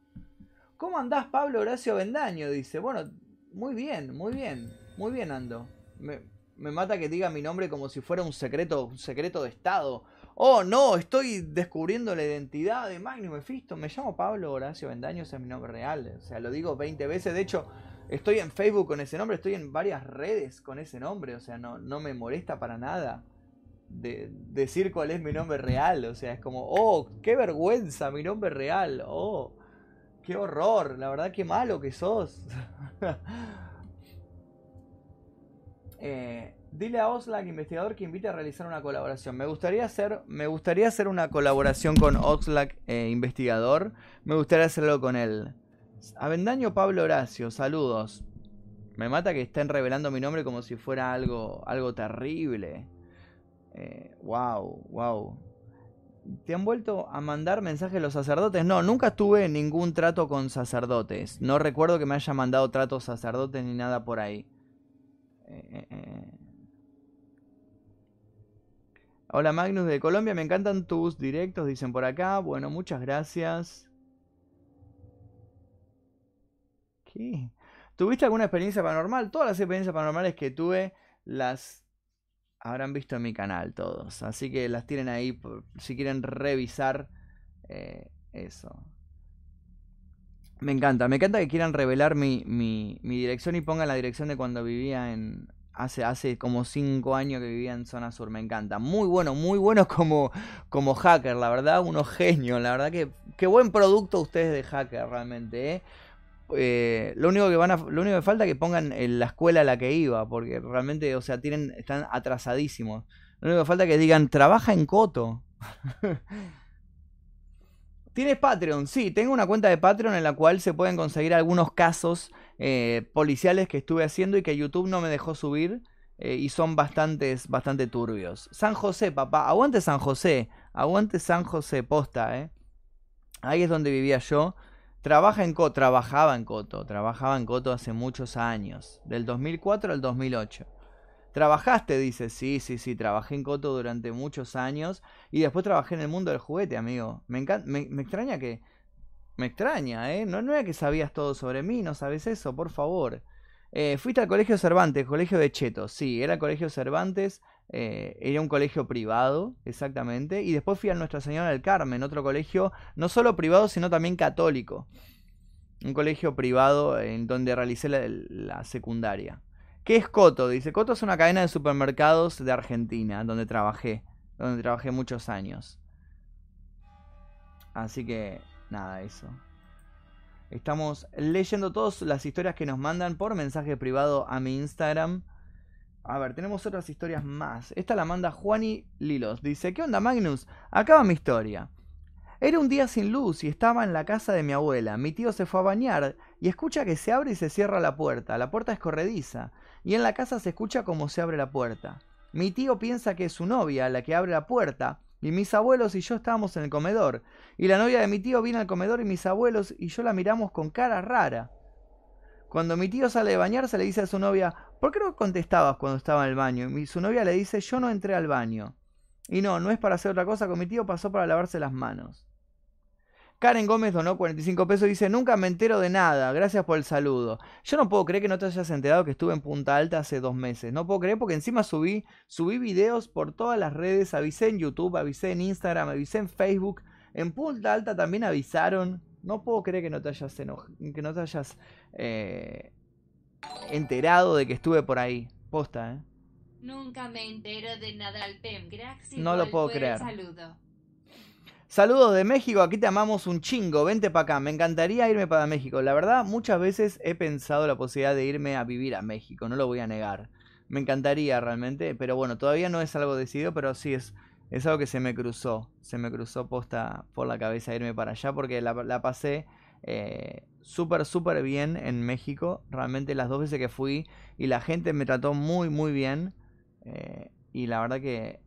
¿Cómo andás, Pablo Horacio Bendaño? Dice. Bueno, muy bien, muy bien. Muy bien ando. Me, me mata que diga mi nombre como si fuera un secreto, un secreto de Estado. Oh, no, estoy descubriendo la identidad de Magnum Mephisto. Me llamo Pablo Horacio Bendaño, ese es mi nombre real. O sea, lo digo 20 veces. De hecho, estoy en Facebook con ese nombre, estoy en varias redes con ese nombre. O sea, no, no me molesta para nada de decir cuál es mi nombre real. O sea, es como, oh, qué vergüenza, mi nombre real. Oh, qué horror. La verdad, qué malo que sos. Eh, dile a Oxlack, investigador, que invite a realizar una colaboración. Me gustaría hacer, me gustaría hacer una colaboración con Oxlack, eh, investigador. Me gustaría hacerlo con él. Avendaño Pablo Horacio, saludos. Me mata que estén revelando mi nombre como si fuera algo, algo terrible. wow, eh, wow. ¿Te han vuelto a mandar mensajes los sacerdotes? No, nunca tuve ningún trato con sacerdotes. No recuerdo que me haya mandado tratos sacerdotes ni nada por ahí. Eh, eh. Hola Magnus de Colombia, me encantan tus directos, dicen por acá. Bueno, muchas gracias. ¿Qué? ¿Tuviste alguna experiencia paranormal? Todas las experiencias paranormales que tuve las habrán visto en mi canal todos. Así que las tienen ahí si quieren revisar eh, eso. Me encanta, me encanta que quieran revelar mi, mi, dirección y pongan la dirección de cuando vivía en... Hace, hace como 5 años que vivía en zona sur, me encanta. Muy bueno, muy bueno como, como hacker, la verdad, unos genios. La verdad que qué buen producto ustedes de hacker realmente. ¿eh? Eh, lo único que van a, lo único que falta es que pongan en la escuela a la que iba, porque realmente, o sea, tienen, están atrasadísimos. Lo único que falta es que digan, trabaja en Coto. ¿Tienes Patreon? Sí, tengo una cuenta de Patreon en la cual se pueden conseguir algunos casos eh, policiales que estuve haciendo y que YouTube no me dejó subir. eh, y son bastantes, bastante turbios. San José, papá, aguante San José, aguante San José, posta, ¿eh? Ahí es donde vivía yo. Trabaja en Coto, trabajaba en Coto, trabajaba en Coto hace muchos años, del 2004 al 2008. ¿Trabajaste? Dice, sí, sí, sí, trabajé en Coto durante muchos años y después trabajé en el mundo del juguete, amigo. Me, me, me extraña que... Me extraña, ¿eh? No, no era que sabías todo sobre mí, no sabes eso, por favor. Eh, fuiste al colegio Cervantes, colegio de Chetos. Sí, era el colegio Cervantes, eh, era un colegio privado, exactamente. Y después fui a Nuestra Señora del Carmen, otro colegio no solo privado, sino también católico. Un colegio privado en donde realicé la, secundaria. ¿Qué es Coto? Dice, Coto es una cadena de supermercados de Argentina, donde trabajé, donde trabajé muchos años. Así que, nada, eso. Estamos leyendo todas las historias que nos mandan por mensaje privado a mi Instagram. A ver, tenemos otras historias más. Esta la manda Juani Lilos. Dice, ¿qué onda Magnus? Acaba mi historia. Era un día sin luz y estaba en la casa de mi abuela. Mi tío se fue a bañar y escucha que se abre y se cierra la puerta. La puerta es corrediza y en la casa se escucha cómo se abre la puerta. Mi tío piensa que es su novia la que abre la puerta y mis abuelos y yo estábamos en el comedor. Y la novia de mi tío viene al comedor y mis abuelos y yo la miramos con cara rara. Cuando mi tío sale de bañarse le dice a su novia, ¿por qué no contestabas cuando estaba en el baño? Y su novia le dice, yo no entré al baño. Y no, no es para hacer otra cosa, con mi tío pasó para lavarse las manos. Karen Gómez donó 45 pesos y dice, nunca me entero de nada, gracias por el saludo. Yo no puedo creer que no te hayas enterado que estuve en Punta Alta hace dos meses. No puedo creer porque encima subí, subí videos por todas las redes, avisé en YouTube, avisé en Instagram, avisé en Facebook. En Punta Alta también avisaron. No puedo creer que no te hayas, que no te hayas eh, enterado de que estuve por ahí. Posta, ¿eh? Nunca me entero de nada al No lo puedo creer. Saludos de México, aquí te amamos un chingo, vente para acá, me encantaría irme para México. La verdad, muchas veces he pensado la posibilidad de irme a vivir a México, no lo voy a negar. Me encantaría realmente, pero bueno, todavía no es algo decidido, pero sí es, es algo que se me cruzó, se me cruzó posta por la cabeza irme para allá porque la, pasé eh, súper, súper bien en México, realmente las dos veces que fui y la gente me trató muy, muy bien. Eh, y la verdad que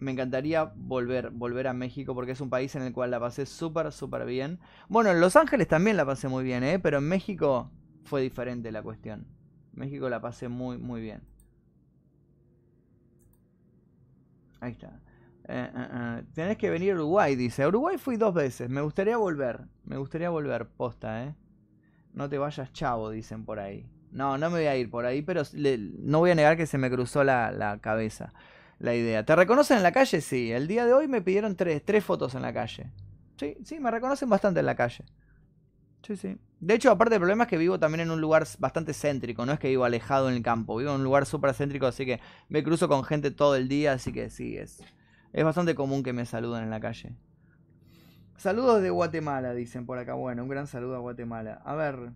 me encantaría volver, volver a México porque es un país en el cual la pasé súper, súper bien. Bueno, en Los Ángeles también la pasé muy bien, ¿eh? pero en México fue diferente la cuestión. México la pasé muy, muy bien. Ahí está. Eh, eh, eh. Tenés que venir a Uruguay, dice. A Uruguay fui dos veces. Me gustaría volver. Me gustaría volver, posta, ¿eh? No te vayas chavo, dicen por ahí. No, no me voy a ir por ahí, pero no voy a negar que se me cruzó la, la cabeza la idea. ¿Te reconocen en la calle? Sí. El día de hoy me pidieron tres, tres fotos en la calle. Sí, sí, me reconocen bastante en la calle. Sí, sí. De hecho, aparte el problema es que vivo también en un lugar bastante céntrico, no es que vivo alejado en el campo, vivo en un lugar súper céntrico, así que me cruzo con gente todo el día, así que sí, es, es bastante común que me saluden en la calle. Saludos de Guatemala, dicen por acá. Bueno, un gran saludo a Guatemala. A ver,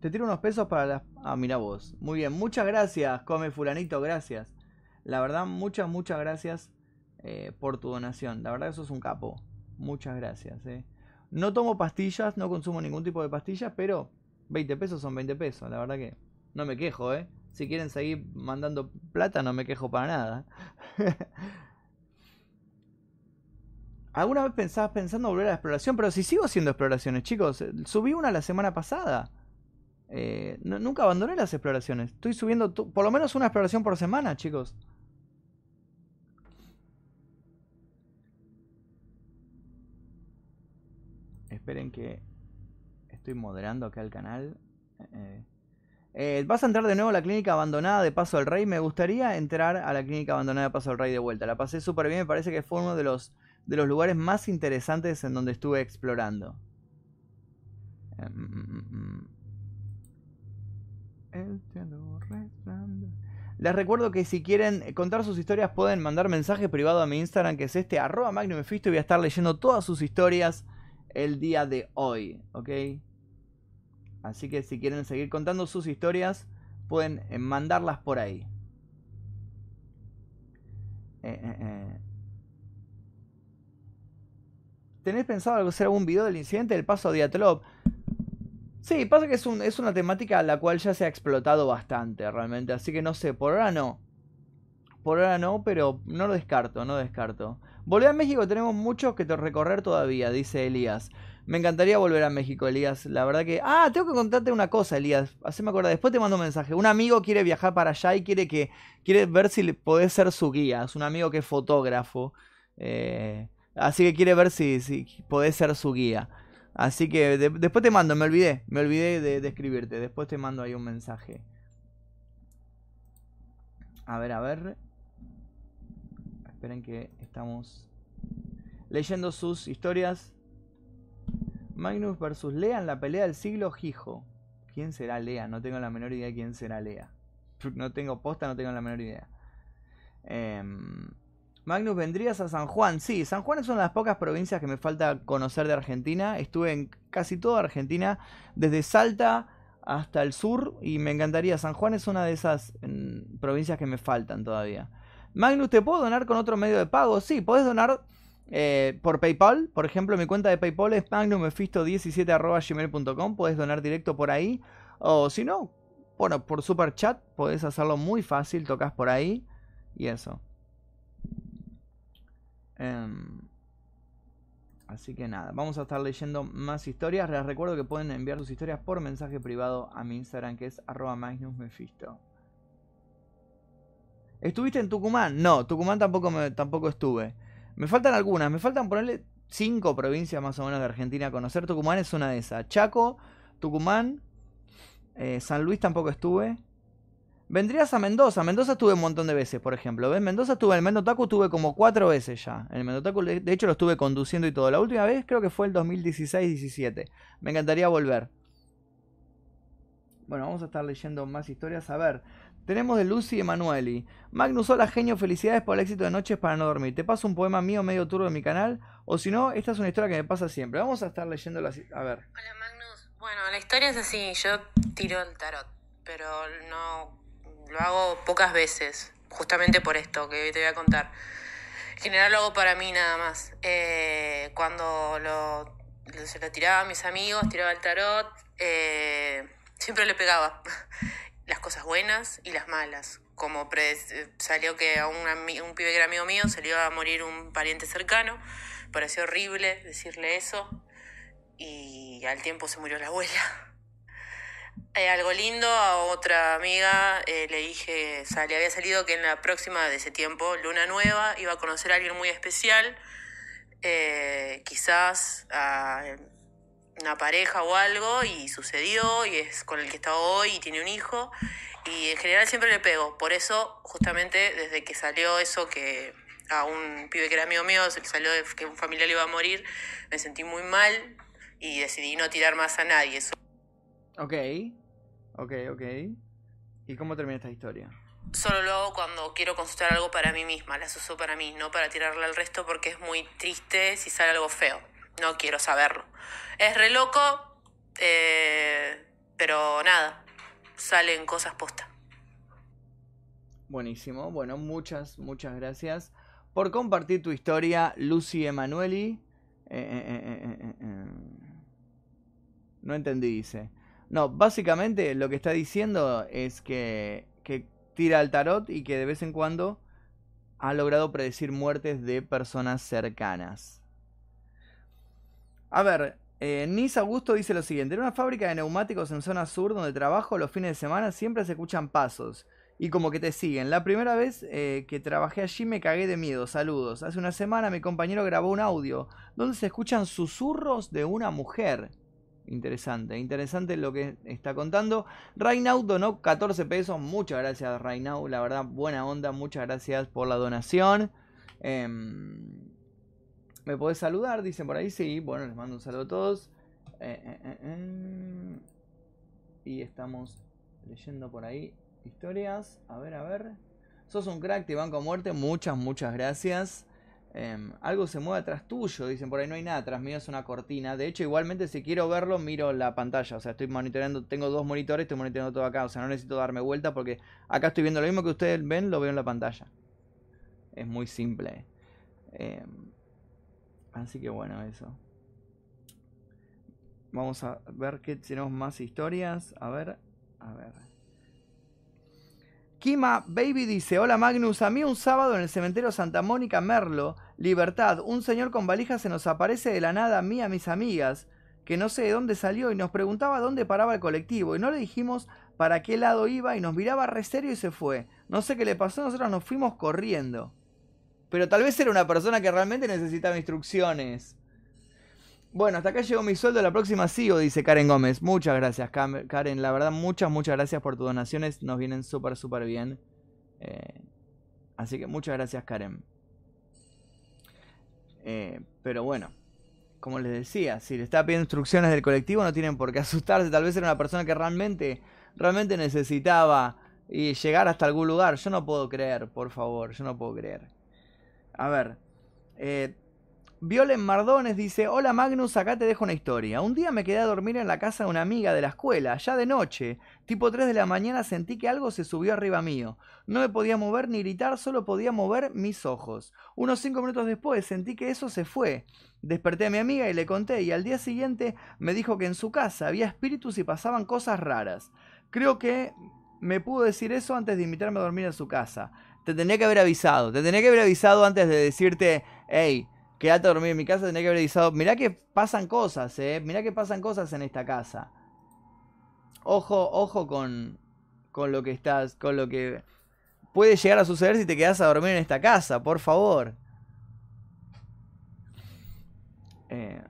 te tiro unos pesos para las... Ah, mira vos. Muy bien, muchas gracias, come fulanito, gracias. La verdad, muchas, muchas gracias eh, por tu donación. La verdad, eso es un capo. Muchas gracias. Eh. No tomo pastillas, no consumo ningún tipo de pastillas, pero 20 pesos son 20 pesos. La verdad que no me quejo, ¿eh? Si quieren seguir mandando plata, no me quejo para nada. ¿Alguna vez pensabas pensando volver a la exploración? Pero si sigo haciendo exploraciones, chicos. Subí una la semana pasada. Eh, nunca abandoné las exploraciones. Estoy subiendo por lo menos una exploración por semana, chicos. Esperen que estoy moderando acá el canal. Eh, eh, ¿Vas a entrar de nuevo a la clínica abandonada de Paso del Rey? Me gustaría entrar a la clínica abandonada de Paso del Rey de vuelta. La pasé súper bien, me parece que fue uno de los, de los lugares más interesantes en donde estuve explorando. Mm, mm, mm, les recuerdo que si quieren contar sus historias pueden mandar mensaje privado a mi Instagram que es este arroba Magnum y voy a estar leyendo todas sus historias el día de hoy, ¿ok? Así que si quieren seguir contando sus historias pueden eh, mandarlas por ahí. Eh, eh, ¿Tenés pensado hacer algún video del incidente del paso a Diatlop? Sí, pasa que es, un, es una temática a la cual ya se ha explotado bastante realmente, así que no sé, por ahora no. Por ahora no, pero no lo descarto, no descarto. Volver a México tenemos mucho que recorrer todavía, dice Elías. Me encantaría volver a México, Elías. La verdad que. Ah, tengo que contarte una cosa, Elías. me acordar. Después te mando un mensaje. Un amigo quiere viajar para allá y quiere que. Quiere ver si podés ser su guía. Es un amigo que es fotógrafo. Eh, así que quiere ver si, si podés ser su guía. Así que después te mando, me olvidé. Me olvidé de, escribirte. Después te mando ahí un mensaje. A ver, a ver. Esperen que estamos leyendo sus historias. Magnus versus Lea en la pelea del siglo Hijo. ¿Quién será Lea? No tengo la menor idea de quién será Lea. No tengo posta, no tengo la menor idea. Em, Magnus, ¿vendrías a San Juan? Sí, San Juan es una de las pocas provincias que me falta conocer de Argentina. Estuve en casi toda Argentina, desde Salta hasta el sur, y me encantaría. San Juan es una de esas mm, provincias que me faltan todavía. Magnus, ¿te puedo donar con otro medio de pago? Sí, podés donar eh, por PayPal. Por ejemplo, mi cuenta de PayPal es magnumefisto17.gmail.com. Puedes donar directo por ahí. O si no, bueno, por super chat podés hacerlo muy fácil. Tocas por ahí y eso. Em, así que nada, vamos a estar leyendo más historias. Les recuerdo que pueden enviar sus historias por mensaje privado a mi Instagram que es arroba magnusmefisto. ¿Estuviste en Tucumán? No, Tucumán tampoco, tampoco estuve. Me faltan algunas, me faltan ponerle cinco provincias más o menos de Argentina a conocer. Tucumán es una de esas. Chaco, Tucumán, eh, San Luis tampoco estuve. Vendrías a Mendoza. Mendoza estuve un montón de veces, por ejemplo. ¿Ves? Mendoza estuve en el Mendotacu, estuve como cuatro veces ya. En el Mendotacu, de hecho, lo estuve conduciendo y todo. La última vez creo que fue el 2016-17. Me encantaría volver. Bueno, vamos a estar leyendo más historias. A ver, tenemos de Lucy Emanueli. Magnus, hola genio, felicidades por el éxito de Noches para no dormir. Te paso un poema mío medio turbo de mi canal, o si no, esta es una historia que me pasa siempre. Vamos a estar leyendo las... A ver. Hola Magnus. Bueno, la historia es así, yo tiro el tarot, pero no... Lo hago pocas veces, justamente por esto que te voy a contar. En general lo hago para mí nada más. Eh, cuando lo, se lo tiraba a mis amigos, tiraba el tarot, eh, siempre le pegaba las cosas buenas y las malas. Como salió que a un, un pibe que amigo mío se le iba a morir un pariente cercano, pareció horrible decirle eso y al tiempo se murió la abuela. Hay algo lindo, a otra amiga eh, le dije, sale, había salido que en la próxima de ese tiempo, luna nueva, iba a conocer a alguien muy especial, eh, quizás a una pareja o algo y sucedió y es con el que está hoy y tiene un hijo y en general siempre le pego. Por eso, justamente desde que salió eso que a un pibe que era amigo mío, salió de que un familiar iba a morir, me sentí muy mal y decidí no tirar más a nadie. Ok, ok, ok. ¿Y cómo termina esta historia? Solo lo hago cuando quiero consultar algo para mí misma, las uso para mí, no para tirarle al resto porque es muy triste si sale algo feo no quiero saberlo. Es re loco, eh, pero nada, salen cosas posta. Buenísimo, bueno, muchas, muchas gracias por compartir tu historia, Lucy Emanueli. Eh, eh, no entendí, dice. No, básicamente lo que está diciendo es que, que tira el tarot y que de vez en cuando ha logrado predecir muertes de personas cercanas. A ver, eh, Nis Augusto dice lo siguiente: En una fábrica de neumáticos en zona sur donde trabajo los fines de semana siempre se escuchan pasos y como que te siguen. La primera vez eh, que trabajé allí me cagué de miedo. Saludos. Hace una semana mi compañero grabó un audio donde se escuchan susurros de una mujer. Interesante, interesante lo que está contando. Rainau donó 14 pesos. Muchas gracias, Rainau. La verdad, buena onda. Muchas gracias por la donación. Eh, ¿Me podés saludar? Dicen por ahí, sí. Bueno, les mando un saludo a todos. Eh, eh, eh, y estamos leyendo por ahí historias. A ver, a ver. Sos un crack, te banco muerte. Muchas, muchas gracias. Em, algo se mueve atrás tuyo. Dicen por ahí no hay nada. Atrás mío es una cortina. De hecho, igualmente si quiero verlo, miro la pantalla. O sea, estoy monitoreando. Tengo dos monitores, estoy monitoreando todo acá. O sea, no necesito darme vuelta porque acá estoy viendo lo mismo que ustedes ven, lo veo en la pantalla. Es muy simple. Eh, Así que bueno, eso. Vamos a ver qué tenemos más historias. A ver, a ver. Kima Baby dice, hola Magnus, a mí un sábado en el cementerio Santa Mónica Merlo, Libertad, un señor con valijas se nos aparece de la nada a mí, a mis amigas, que no sé de dónde salió y nos preguntaba dónde paraba el colectivo y no le dijimos para qué lado iba y nos miraba re serio y se fue. No sé qué le pasó, nosotros nos fuimos corriendo. Pero tal vez era una persona que realmente necesitaba instrucciones. Bueno, hasta acá llegó mi sueldo, la próxima sigo, dice Karen Gómez. Muchas gracias, Karen. La verdad, muchas, muchas gracias por tus donaciones. Nos vienen súper, súper bien. Eh, así que muchas gracias, Karen. Eh, pero bueno, como les decía, si le está pidiendo instrucciones del colectivo, no tienen por qué asustarse. Tal vez era una persona que realmente, realmente necesitaba y llegar hasta algún lugar. Yo no puedo creer, por favor, yo no puedo creer. A ver, eh, Violen Mardones dice, hola Magnus, acá te dejo una historia. Un día me quedé a dormir en la casa de una amiga de la escuela, ya de noche. Tipo 3 de la mañana sentí que algo se subió arriba mío. No me podía mover ni gritar, solo podía mover mis ojos. Unos 5 minutos después sentí que eso se fue. Desperté a mi amiga y le conté y al día siguiente me dijo que en su casa había espíritus y pasaban cosas raras. Creo que me pudo decir eso antes de invitarme a dormir en su casa. Te tenía que haber avisado, te tenía que haber avisado antes de decirte, hey, quédate a dormir en mi casa, tenía que haber avisado, mirá que pasan cosas, eh, mirá que pasan cosas en esta casa. Ojo, ojo con, con lo que estás, con lo que puede llegar a suceder si te quedas a dormir en esta casa, por favor. Eh,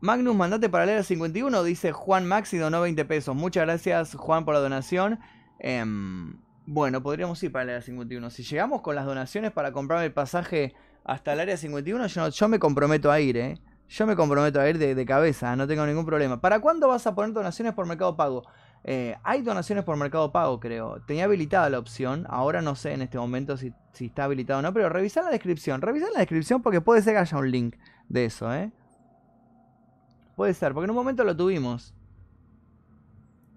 Magnus, mandate para leer 51, dice Juan Maxi, donó 20 pesos. Muchas gracias, Juan, por la donación. Em, bueno, podríamos ir para el área 51. Si llegamos con las donaciones para comprarme el pasaje hasta el área 51, yo, yo me comprometo a ir, ¿eh? Yo me comprometo a ir de, cabeza, no tengo ningún problema. ¿Para cuándo vas a poner donaciones por Mercado Pago? Eh, hay donaciones por Mercado Pago, creo. Tenía habilitada la opción. Ahora no sé en este momento si, si está habilitado o no. Pero revisa la descripción. Revisa la descripción porque puede ser que haya un link de eso, ¿eh? Puede ser, porque en un momento lo tuvimos.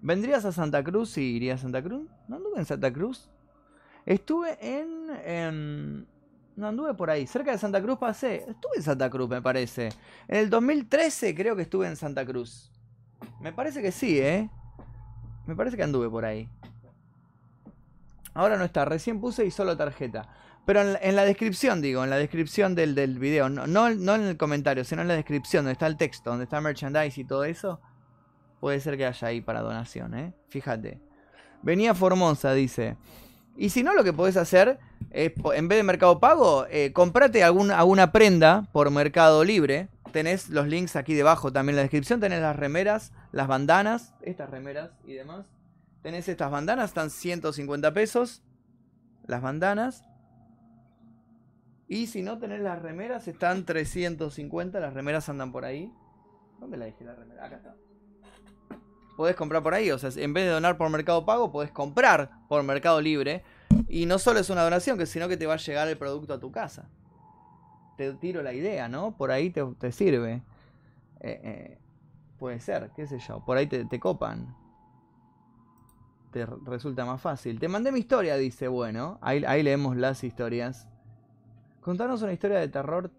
¿Vendrías a Santa Cruz y irías a Santa Cruz? ¿No anduve en Santa Cruz? Estuve en, No anduve por ahí. Cerca de Santa Cruz pasé. Estuve en Santa Cruz, me parece. En el 2013 creo que estuve en Santa Cruz. Me parece que sí, ¿eh? Me parece que anduve por ahí. Ahora no está. Recién puse y solo tarjeta. Pero en, la descripción, digo, en la descripción del, del video. No, no, no en el comentario, sino en la descripción, donde está el texto, donde está merchandise y todo eso Puede ser que haya ahí para donación, ¿eh? Fíjate. Venía Formosa, dice. Y si no, lo que podés hacer es, en vez de Mercado Pago, eh, comprate alguna prenda por Mercado Libre. Tenés los links aquí debajo también en la descripción. Tenés las remeras, las bandanas, estas remeras y demás. Tenés estas bandanas, están 150 pesos. Las bandanas. Y si no tenés las remeras, están 350. Las remeras andan por ahí. ¿Dónde la dejé la remera? Acá está podés comprar por ahí. O sea, en vez de donar por Mercado Pago, podés comprar por Mercado Libre. Y no solo es una donación, sino que te va a llegar el producto a tu casa. Te tiro la idea, ¿no? Por ahí te, sirve. Eh, eh, puede ser, qué sé yo. Por ahí te, copan. Te resulta más fácil. Te mandé mi historia, dice. Bueno, ahí, ahí leemos las historias. Contanos una historia de terror.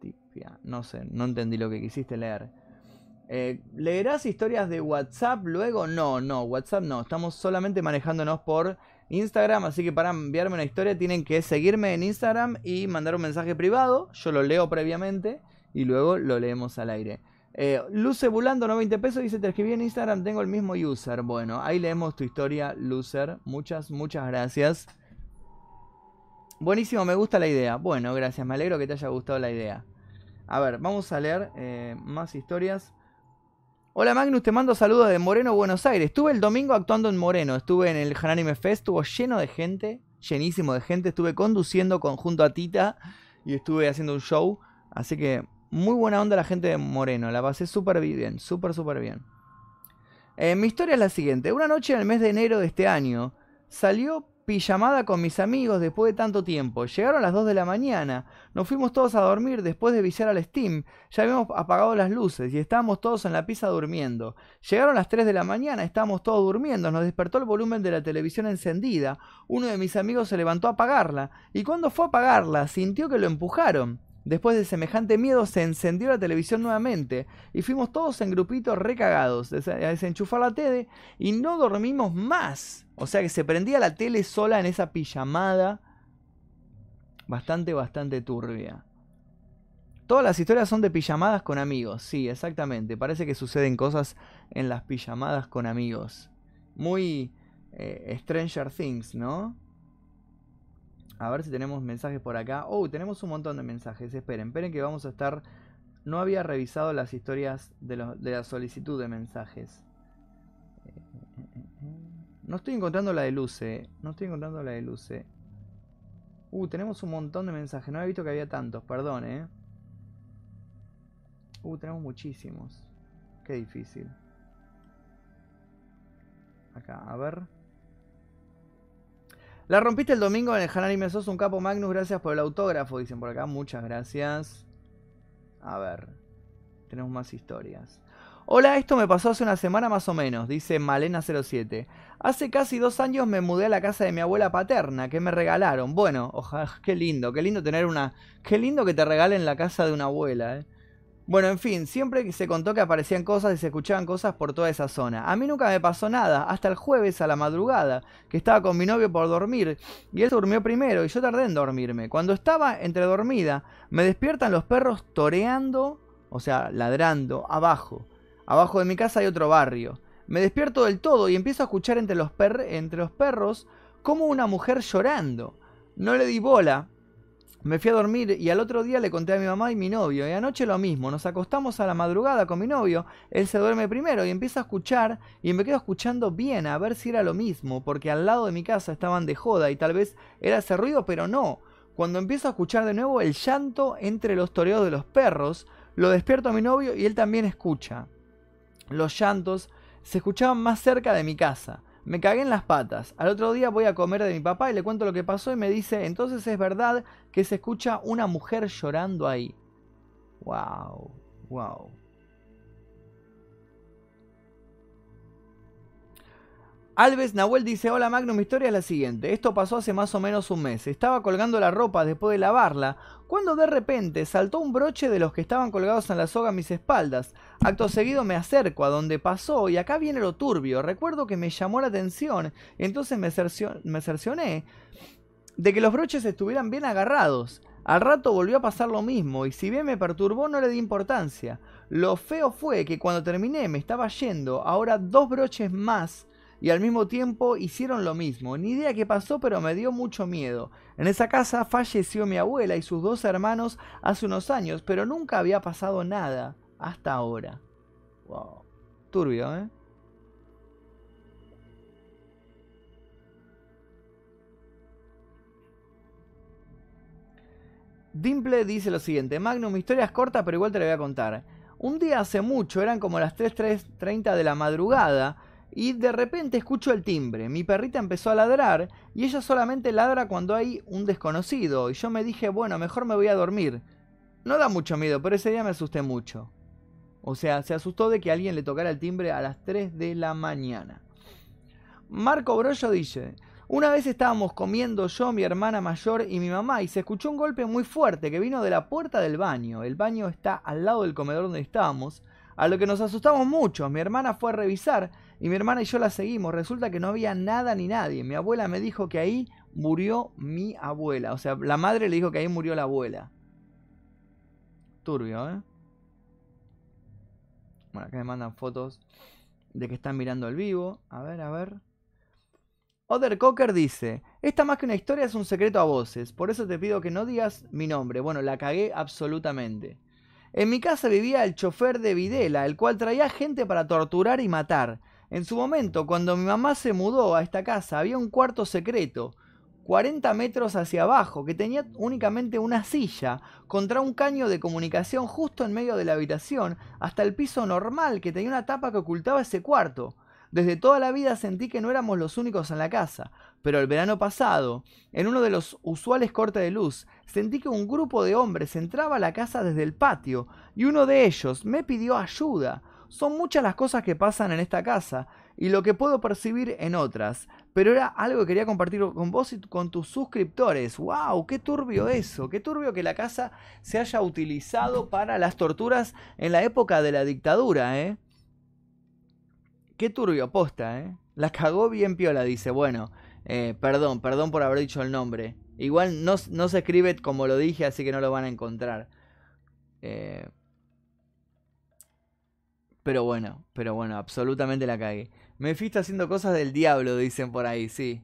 Tipia. No sé, no entendí lo que quisiste leer. Eh, ¿Leerás historias de WhatsApp luego? No, no, WhatsApp no. Estamos solamente manejándonos por Instagram, así que para enviarme una historia tienen que seguirme en Instagram y mandar un mensaje privado. Yo lo leo previamente y luego lo leemos al aire. Eh, Luce Bulando, 90 pesos, dice, te escribí en Instagram, tengo el mismo user. Bueno, ahí leemos tu historia, Lucer. Muchas, muchas gracias. Buenísimo, me gusta la idea. Bueno, gracias, me alegro que te haya gustado la idea. A ver, vamos a leer eh, más historias. Hola Magnus, te mando saludos de Moreno, Buenos Aires. Estuve el domingo actuando en Moreno, estuve en el Hananime Fest, estuvo lleno de gente, llenísimo de gente. Estuve conduciendo junto a Tita y estuve haciendo un show. Así que muy buena onda la gente de Moreno, la pasé súper bien, súper, súper bien. Eh, mi historia es la siguiente. Una noche en el mes de enero de este año salió pijamada con mis amigos después de tanto tiempo. Llegaron las 2 de la mañana. Nos fuimos todos a dormir después de viciar al Steam. Ya habíamos apagado las luces y estábamos todos en la pieza durmiendo. Llegaron las 3 de la mañana, estábamos todos durmiendo. Nos despertó el volumen de la televisión encendida. Uno de mis amigos se levantó a apagarla. Y cuando fue a apagarla, sintió que lo empujaron. Después de semejante miedo se encendió la televisión nuevamente y fuimos todos en grupitos recagados a desenchufar la tele y no dormimos más. O sea que se prendía la tele sola en esa pijamada bastante, bastante turbia. Todas las historias son de pijamadas con amigos, sí, exactamente. Parece que suceden cosas en las pijamadas con amigos. Muy eh, Stranger Things, ¿no? A ver si tenemos mensajes por acá. Oh, tenemos un montón de mensajes. Esperen, esperen que vamos a estar... No había revisado las historias de, la solicitud de mensajes. No estoy encontrando la de Luce. No estoy encontrando la de Luce. Uh, tenemos un montón de mensajes. No había visto que había tantos. Perdón, eh. Uh, tenemos muchísimos. Qué difícil. Acá, a ver. La rompiste el domingo en el Hanari sos un capo Magnus, gracias por el autógrafo, dicen por acá, muchas gracias. A ver, tenemos más historias. Hola, esto me pasó hace una semana más o menos, dice Malena07. Hace casi dos años me mudé a la casa de mi abuela paterna, que me regalaron. Bueno, ojalá, qué lindo, qué lindo tener una... Qué lindo que te regalen la casa de una abuela, eh. Bueno, en fin, siempre se contó que aparecían cosas y se escuchaban cosas por toda esa zona. A mí nunca me pasó nada, hasta el jueves a la madrugada, que estaba con mi novio por dormir, y él durmió primero y yo tardé en dormirme. Cuando estaba entre dormida, me despiertan los perros toreando, o sea, ladrando, abajo. Abajo de mi casa hay otro barrio. Me despierto del todo y empiezo a escuchar entre los, entre los perros como una mujer llorando. No le di bola, me fui a dormir y al otro día le conté a mi mamá y mi novio. Y anoche lo mismo, nos acostamos a la madrugada con mi novio. Él se duerme primero y empieza a escuchar y me quedo escuchando bien a ver si era lo mismo, porque al lado de mi casa estaban de joda y tal vez era ese ruido, pero no. Cuando empiezo a escuchar de nuevo el llanto entre los toreos de los perros, lo despierto a mi novio y él también escucha. Los llantos se escuchaban más cerca de mi casa. Me cagué en las patas. Al otro día voy a comer de mi papá y le cuento lo que pasó y me dice, entonces es verdad que se escucha una mujer llorando ahí. Wow, wow. Alves Nahuel dice, hola Magnum, mi historia es la siguiente. Esto pasó hace más o menos un mes. Estaba colgando la ropa después de lavarla, cuando de repente saltó un broche de los que estaban colgados en la soga a mis espaldas. Acto seguido me acerco a donde pasó y acá viene lo turbio. Recuerdo que me llamó la atención, entonces me, me cercioné de que los broches estuvieran bien agarrados. Al rato volvió a pasar lo mismo y si bien me perturbó no le di importancia. Lo feo fue que cuando terminé me estaba yendo ahora dos broches más y al mismo tiempo hicieron lo mismo. Ni idea qué pasó, pero me dio mucho miedo. En esa casa falleció mi abuela y sus dos hermanos hace unos años, pero nunca había pasado nada hasta ahora. Wow. Turbio, ¿eh? Dimple dice lo siguiente, Magnum, mi historia es corta, pero igual te la voy a contar. Un día hace mucho, eran como las 3.30 de la madrugada, y de repente escucho el timbre. Mi perrita empezó a ladrar y ella solamente ladra cuando hay un desconocido. Y yo me dije, bueno, mejor me voy a dormir. No da mucho miedo, pero ese día me asusté mucho. O sea, se asustó de que alguien le tocara el timbre a las 3 de la mañana. Marco Brollo dice, una vez estábamos comiendo yo, mi hermana mayor y mi mamá y se escuchó un golpe muy fuerte que vino de la puerta del baño. El baño está al lado del comedor donde estábamos. A lo que nos asustamos mucho. Mi hermana fue a revisar y mi hermana y yo la seguimos. Resulta que no había nada ni nadie. Mi abuela me dijo que ahí murió mi abuela. O sea, la madre le dijo que ahí murió la abuela. Turbio, ¿eh? Bueno, acá me mandan fotos de que están mirando al vivo. A ver, a ver. Other Cocker dice, esta más que una historia es un secreto a voces, por eso te pido que no digas mi nombre. Bueno, la cagué absolutamente. En mi casa vivía el chofer de Videla, el cual traía gente para torturar y matar. En su momento, cuando mi mamá se mudó a esta casa, había un cuarto secreto, 40 metros hacia abajo, que tenía únicamente una silla, contra un caño de comunicación justo en medio de la habitación, hasta el piso normal, que tenía una tapa que ocultaba ese cuarto. Desde toda la vida sentí que no éramos los únicos en la casa, pero el verano pasado, en uno de los usuales cortes de luz, sentí que un grupo de hombres entraba a la casa desde el patio, y uno de ellos me pidió ayuda. Son muchas las cosas que pasan en esta casa y lo que puedo percibir en otras. Pero era algo que quería compartir con vos y con tus suscriptores. ¡Wow! ¡Qué turbio eso! ¡Qué turbio que la casa se haya utilizado para las torturas en la época de la dictadura, eh! ¡Qué turbio, posta, eh! La cagó bien piola, dice. Bueno, eh, perdón, perdón por haber dicho el nombre. Igual no, no, se escribe como lo dije, así que no lo van a encontrar. Eh, pero bueno, pero bueno, absolutamente la cagué. Mephisto haciendo cosas del diablo, dicen por ahí, sí.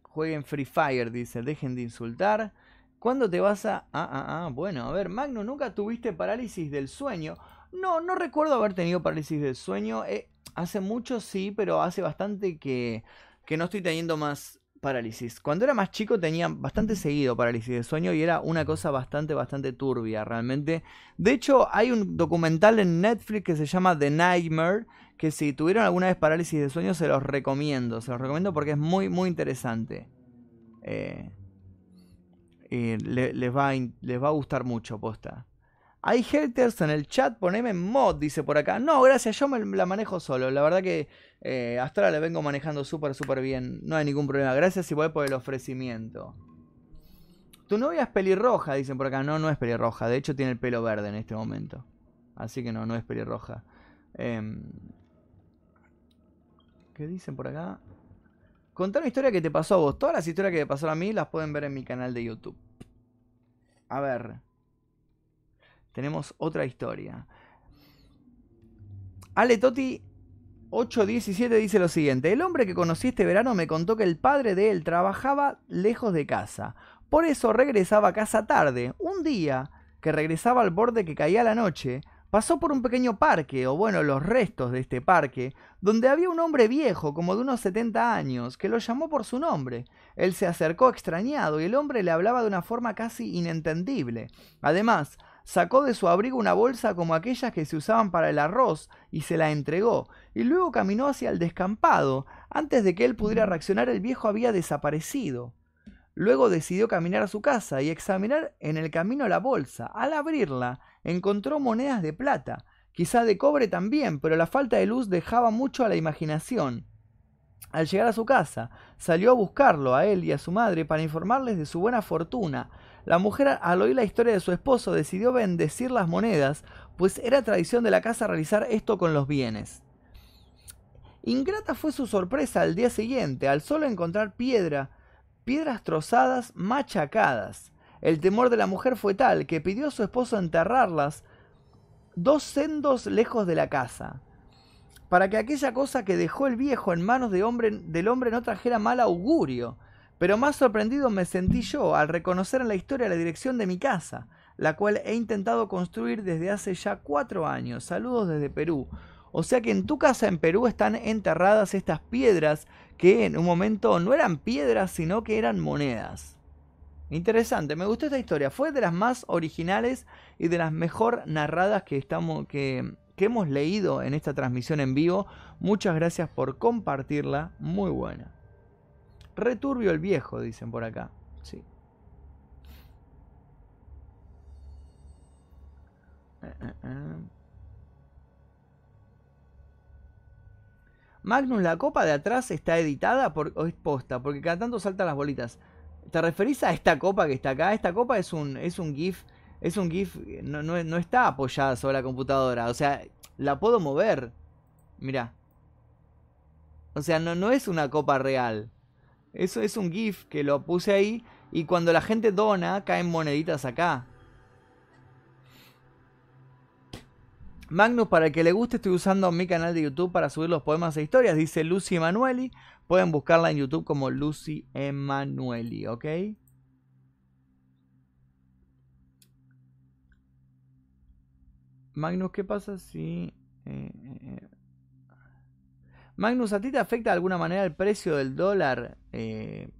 Jueguen Free Fire, dice. Dejen de insultar. ¿Cuándo te vas a.? Ah, ah, ah. Bueno, a ver, Magno, ¿nunca tuviste parálisis del sueño? No, no recuerdo haber tenido parálisis del sueño. Eh, hace mucho sí, pero hace bastante que, que no estoy teniendo más parálisis. Cuando era más chico tenía bastante seguido parálisis de sueño y era una cosa bastante, bastante turbia realmente. De hecho, hay un documental en Netflix que se llama The Nightmare, que si tuvieron alguna vez parálisis de sueño se los recomiendo. Se los recomiendo porque es muy, muy interesante. Eh, les, va les va a gustar mucho, posta. Hay haters en el chat, poneme mod, dice por acá. No, gracias, yo me la manejo solo. La verdad que eh, hasta ahora la vengo manejando súper, súper bien. No hay ningún problema. Gracias igual por el ofrecimiento. Tu novia es pelirroja, dicen por acá. No, no es pelirroja. De hecho, tiene el pelo verde en este momento. Así que no, no es pelirroja. Em, ¿Qué dicen por acá? Contar una historia que te pasó a vos. Todas las historias que te pasaron a mí las pueden ver en mi canal de YouTube. A ver. Tenemos otra historia. Ale Toti 8.17 dice lo siguiente. El hombre que conocí este verano me contó que el padre de él trabajaba lejos de casa. Por eso regresaba a casa tarde. Un día que regresaba al borde que caía la noche, pasó por un pequeño parque, o bueno, los restos de este parque, donde había un hombre viejo, como de unos 70 años, que lo llamó por su nombre. Él se acercó extrañado y el hombre le hablaba de una forma casi inentendible. Además, sacó de su abrigo una bolsa como aquellas que se usaban para el arroz y se la entregó, y luego caminó hacia el descampado. Antes de que él pudiera reaccionar, el viejo había desaparecido. Luego decidió caminar a su casa y examinar en el camino la bolsa. Al abrirla, encontró monedas de plata, quizá de cobre también, pero la falta de luz dejaba mucho a la imaginación. Al llegar a su casa, salió a buscarlo a él y a su madre para informarles de su buena fortuna, la mujer, al oír la historia de su esposo, decidió bendecir las monedas, pues era tradición de la casa realizar esto con los bienes. Ingrata fue su sorpresa al día siguiente, al solo encontrar piedra, piedras trozadas, machacadas. El temor de la mujer fue tal que pidió a su esposo enterrarlas dos sendos lejos de la casa, para que aquella cosa que dejó el viejo en manos del hombre no trajera mal augurio. Pero más sorprendido me sentí yo al reconocer en la historia la dirección de mi casa, la cual he intentado construir desde hace ya cuatro años. Saludos desde Perú. O sea que en tu casa en Perú están enterradas estas piedras que en un momento no eran piedras, sino que eran monedas. Interesante, me gustó esta historia. Fue de las más originales y de las mejor narradas que, estamos, que, que hemos leído en esta transmisión en vivo. Muchas gracias por compartirla. Muy buena. Returbio el viejo, dicen por acá. Sí. Magnus, la copa de atrás está editada por, o es posta, porque cada tanto saltan las bolitas. ¿Te referís a esta copa que está acá? Esta copa es un, es un GIF, es un GIF, no, no, está apoyada sobre la computadora, o sea, la puedo mover. Mira. O sea, no, no es una copa real. Eso es un GIF que lo puse ahí y cuando la gente dona caen moneditas acá. Magnus, para el que le guste, estoy usando mi canal de YouTube para subir los poemas e historias. Dice Lucy Emanueli. Pueden buscarla en YouTube como Lucy Emanueli, ¿ok? Magnus, ¿qué pasa si... Eh, eh, eh, Magnus, ¿a ti te afecta de alguna manera el precio del dólar? Eh,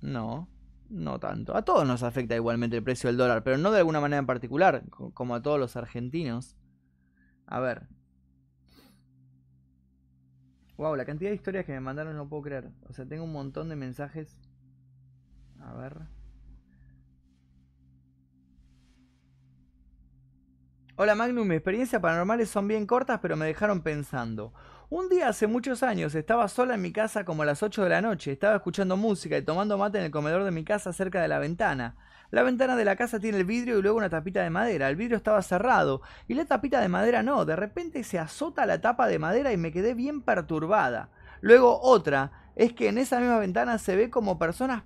no, no tanto. A todos nos afecta igualmente el precio del dólar, pero no de alguna manera en particular, como a todos los argentinos. A ver. Wow, la cantidad de historias que me mandaron no puedo creer. O sea, tengo un montón de mensajes. A ver. Hola Magnum, mis experiencias paranormales son bien cortas, pero me dejaron pensando. Un día hace muchos años estaba sola en mi casa como a las 8 de la noche, estaba escuchando música y tomando mate en el comedor de mi casa cerca de la ventana. La ventana de la casa tiene el vidrio y luego una tapita de madera. El vidrio estaba cerrado y la tapita de madera no. De repente se azota la tapa de madera y me quedé bien perturbada. Luego otra es que en esa misma ventana se ve como personas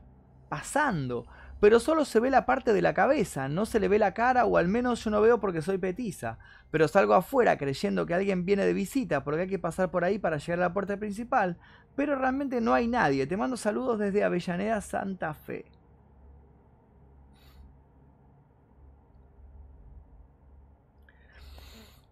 pasando pero solo se ve la parte de la cabeza, no se le ve la cara o al menos yo no veo porque soy petiza, pero salgo afuera creyendo que alguien viene de visita porque hay que pasar por ahí para llegar a la puerta principal, pero realmente no hay nadie. Te mando saludos desde Avellaneda, Santa Fe.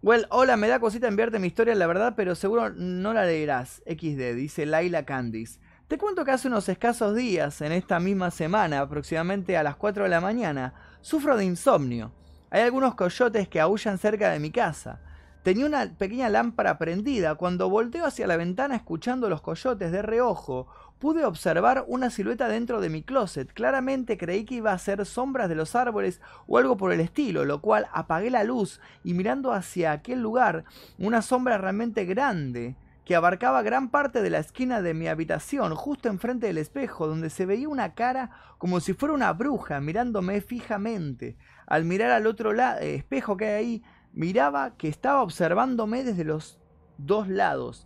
Well, hola, me da cosita enviarte mi historia, la verdad, pero seguro no la leerás. XD, dice Laila Candice. Te cuento que hace unos escasos días, en esta misma semana, aproximadamente a las 4 de la mañana, sufro de insomnio. Hay algunos coyotes que aullan cerca de mi casa. Tenía una pequeña lámpara prendida. Cuando volteo hacia la ventana escuchando los coyotes de reojo, pude observar una silueta dentro de mi closet. Claramente creí que iba a ser sombras de los árboles o algo por el estilo, lo cual apagué la luz y mirando hacia aquel lugar, una sombra realmente grande que abarcaba gran parte de la esquina de mi habitación, justo enfrente del espejo, donde se veía una cara como si fuera una bruja mirándome fijamente. Al mirar al otro lado, eh, espejo que hay ahí, miraba que estaba observándome desde los dos lados.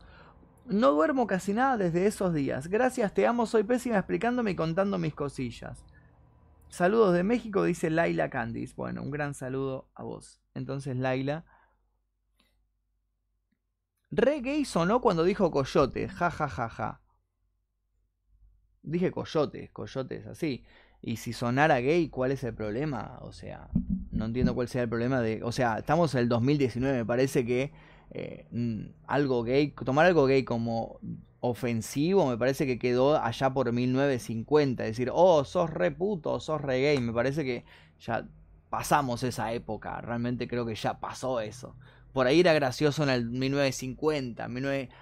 No duermo casi nada desde esos días. Gracias, te amo, soy pésima explicándome y contando mis cosillas. Saludos de México, dice Laila Candice. Bueno, un gran saludo a vos. Entonces, Laila, Re gay sonó cuando dijo coyote, ja ja ja ja. Dije coyotes, coyotes así. Y si sonara gay, ¿cuál es el problema? O sea, no entiendo cuál sea el problema de... O sea, estamos en el 2019, me parece que eh, mm, algo gay, tomar algo gay como ofensivo, me parece que quedó allá por 1950. Decir, oh, sos re puto, sos re gay, me parece que ya pasamos esa época, realmente creo que ya pasó eso por ahí era gracioso en el 1950,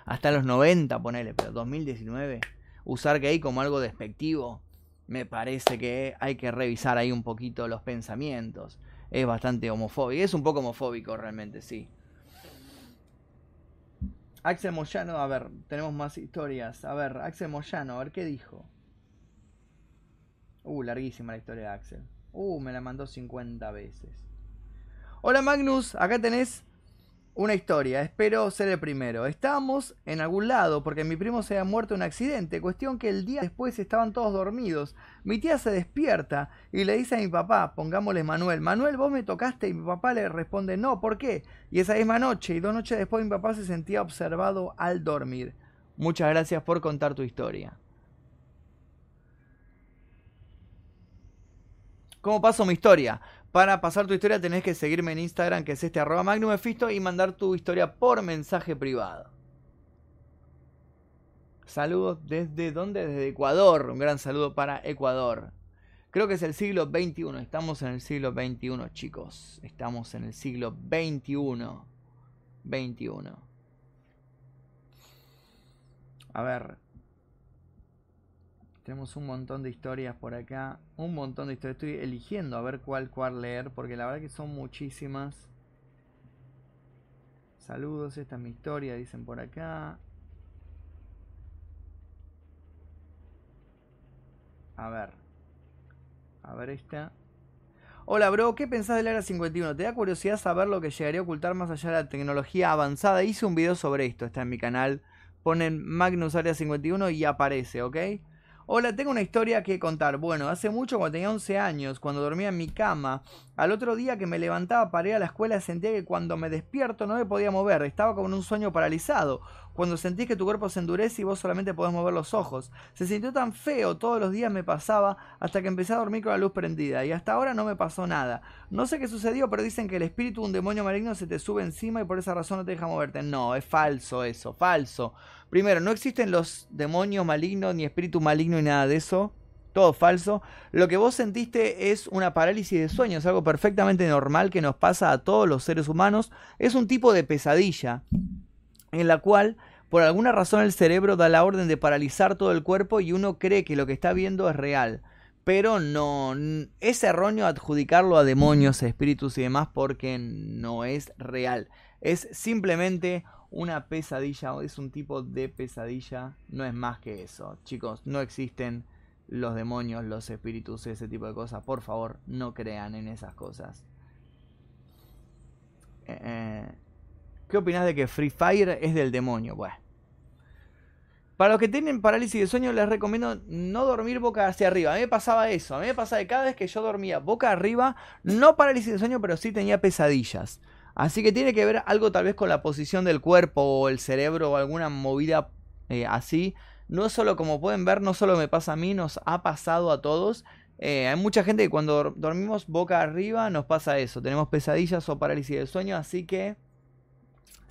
hasta los 90, ponele, pero 2019, usar gay como algo despectivo, me parece que hay que revisar ahí un poquito los pensamientos. Es bastante homofóbico, es un poco homofóbico realmente, sí. Axel Moyano, a ver, tenemos más historias. A ver, Axel Moyano, a ver qué dijo. Uh, larguísima la historia de Axel. Uh, me la mandó 50 veces. Hola Magnus, acá tenés una historia, espero ser el primero. Estábamos en algún lado porque mi primo se había muerto en un accidente, cuestión que el día después estaban todos dormidos. Mi tía se despierta y le dice a mi papá, pongámosle Manuel, Manuel, vos me tocaste y mi papá le responde, no, ¿por qué? Y esa misma noche y dos noches después mi papá se sentía observado al dormir. Muchas gracias por contar tu historia. ¿Cómo pasó mi historia? Para pasar tu historia tenés que seguirme en Instagram, que es este arroba magnumefisto, y mandar tu historia por mensaje privado. Saludos desde dónde? Desde Ecuador. Un gran saludo para Ecuador. Creo que es el siglo XXI. Estamos en el siglo XXI, chicos. Estamos en el siglo XXI. 21. A ver, tenemos un montón de historias por acá. Un montón de historias. Estoy eligiendo a ver cuál cuál leer. Porque la verdad que son muchísimas. Saludos, esta es mi historia, dicen por acá. A ver. A ver esta. Hola bro, ¿qué pensás del Área 51? ¿Te da curiosidad saber lo que llegaría a ocultar más allá de la tecnología avanzada? Hice un video sobre esto, está en mi canal. Ponen Magnus Área 51 y aparece, ¿ok? Hola, tengo una historia que contar. Bueno, hace mucho, cuando tenía 11 años, cuando dormía en mi cama, al otro día que me levantaba para ir a la escuela sentía que cuando me despierto no me podía mover, estaba como en un sueño paralizado. Cuando sentís que tu cuerpo se endurece y vos solamente podés mover los ojos. Se sintió tan feo, todos los días me pasaba hasta que empecé a dormir con la luz prendida y hasta ahora no me pasó nada. No sé qué sucedió, pero dicen que el espíritu de un demonio maligno se te sube encima y por esa razón no te deja moverte. No, es falso eso, falso. Primero, no existen los demonios malignos ni espíritu maligno y nada de eso todo falso. Lo que vos sentiste es una parálisis de sueño, es algo perfectamente normal que nos pasa a todos los seres humanos. Es un tipo de pesadilla en la cual por alguna razón el cerebro da la orden de paralizar todo el cuerpo y uno cree que lo que está viendo es real. pero no es erróneo adjudicarlo a demonios, espíritus y demás porque no es real. Es simplemente una pesadilla, es un tipo de pesadilla, no es más que eso. Chicos, no existen los demonios, los espíritus, ese tipo de cosas. Por favor, no crean en esas cosas. Eh, eh, ¿Qué opinas de que Free Fire es del demonio? Bueno. Para los que tienen parálisis de sueño les recomiendo no dormir boca hacia arriba. A mí me pasaba eso. A mí me pasaba que cada vez que yo dormía boca arriba, no parálisis de sueño, pero sí tenía pesadillas. Así que tiene que ver algo tal vez con la posición del cuerpo o el cerebro o alguna movida eh, así. No solo como pueden ver, no solo me pasa a mí, nos ha pasado a todos. Eh, hay mucha gente que cuando dormimos boca arriba nos pasa eso. Tenemos pesadillas o parálisis de sueño. Así que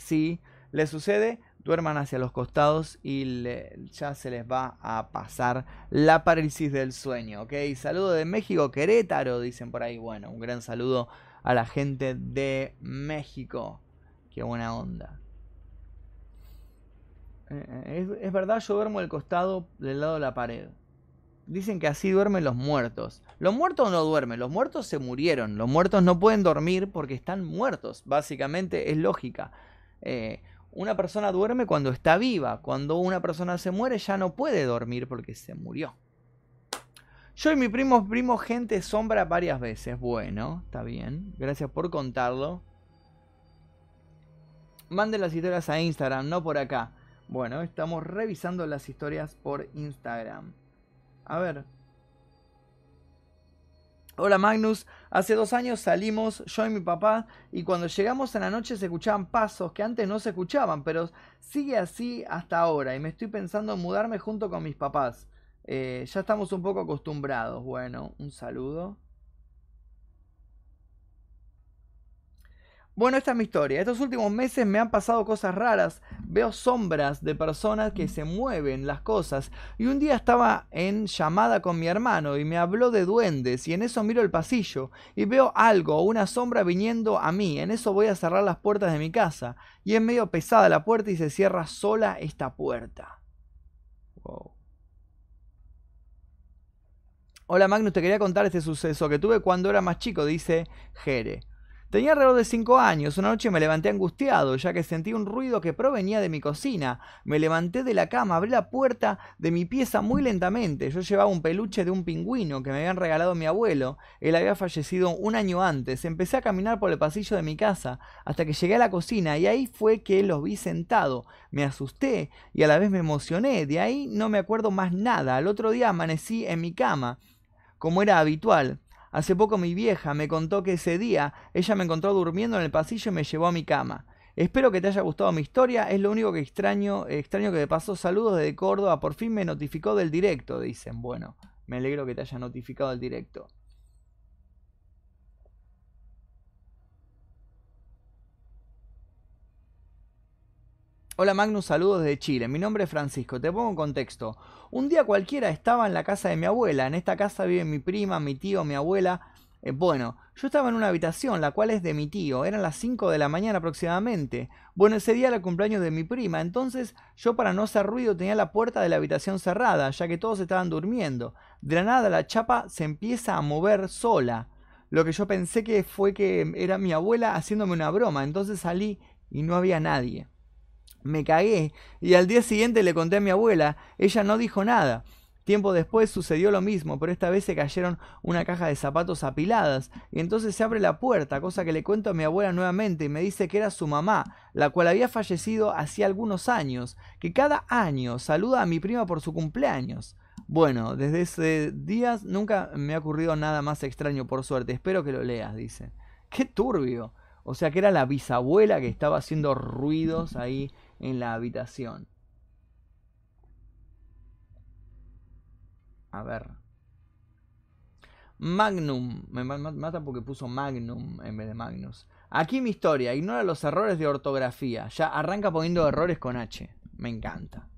si les sucede, duerman hacia los costados y ya se les va a pasar la parálisis del sueño, ¿ok? Saludo de México, Querétaro, dicen por ahí. Bueno, un gran saludo a la gente de México. Qué buena onda. Eh, eh, es, es, verdad, yo duermo al costado del lado de la pared. Dicen que así duermen los muertos. Los muertos no duermen, los muertos se murieron. Los muertos no pueden dormir porque están muertos. Básicamente es lógica. Eh, una persona duerme cuando está viva. Cuando una persona se muere ya no puede dormir porque se murió. Yo y mi primo vimos gente sombra varias veces. Bueno, está bien. Gracias por contarlo. Manden las historias a Instagram, no por acá. Bueno, estamos revisando las historias por Instagram. A ver. Hola Magnus, hace dos años salimos yo y mi papá y cuando llegamos en la noche se escuchaban pasos que antes no se escuchaban, pero sigue así hasta ahora y me estoy pensando en mudarme junto con mis papás. Eh, ya estamos un poco acostumbrados. Bueno, un saludo. Bueno, esta es mi historia. Estos últimos meses me han pasado cosas raras. Veo sombras de personas que se mueven las cosas. Y un día estaba en llamada con mi hermano y me habló de duendes. Y en eso miro el pasillo y veo algo, una sombra viniendo a mí. En eso voy a cerrar las puertas de mi casa. Y es medio pesada la puerta y se cierra sola esta puerta. Hola Magnus, te quería contar este suceso que tuve cuando era más chico, dice Jere. Tenía alrededor de 5 años. Una noche me levanté angustiado, ya que sentí un ruido que provenía de mi cocina. Me levanté de la cama, abrí la puerta de mi pieza muy lentamente. Yo llevaba un peluche de un pingüino que me habían regalado mi abuelo. Él había fallecido un año antes. Empecé a caminar por el pasillo de mi casa hasta que llegué a la cocina y ahí fue que los vi sentado. Me asusté y a la vez me emocioné. De ahí no me acuerdo más nada. Al otro día amanecí en mi cama, como era habitual. Hace poco mi vieja me contó que ese día ella me encontró durmiendo en el pasillo y me llevó a mi cama. Espero que te haya gustado mi historia, es lo único que extraño, extraño que me pasó. Saludos desde Córdoba, por fin me notificó del directo, dicen. Bueno, me alegro que te haya notificado el directo. Hola Magnus, saludos desde Chile. Mi nombre es Francisco. Te pongo en contexto. Un día cualquiera estaba en la casa de mi abuela. En esta casa viven mi prima, mi tío, mi abuela. Eh, bueno, yo estaba en una habitación, la cual es de mi tío. Eran las 5 de la mañana aproximadamente. Bueno, ese día era el cumpleaños de mi prima. Entonces yo para no hacer ruido tenía la puerta de la habitación cerrada, ya que todos estaban durmiendo. De la nada la chapa se empieza a mover sola. Lo que yo pensé que fue que era mi abuela haciéndome una broma. Entonces salí y no había nadie. Me cagué y al día siguiente le conté a mi abuela. Ella no dijo nada. Tiempo después sucedió lo mismo, pero esta vez se cayeron una caja de zapatos apiladas, y entonces se abre la puerta, cosa que le cuento a mi abuela nuevamente, y me dice que era su mamá, la cual había fallecido hacía algunos años, que cada año saluda a mi prima por su cumpleaños. Bueno, desde ese día nunca me ha ocurrido nada más extraño, por suerte. Espero que lo leas, dice. Qué turbio. O sea que era la bisabuela que estaba haciendo ruidos ahí en la habitación. A ver. Magnum. Me mata porque puso Magnum en vez de Magnus. Aquí mi historia. Ignora los errores de ortografía. Ya arranca poniendo errores con H. Me encanta.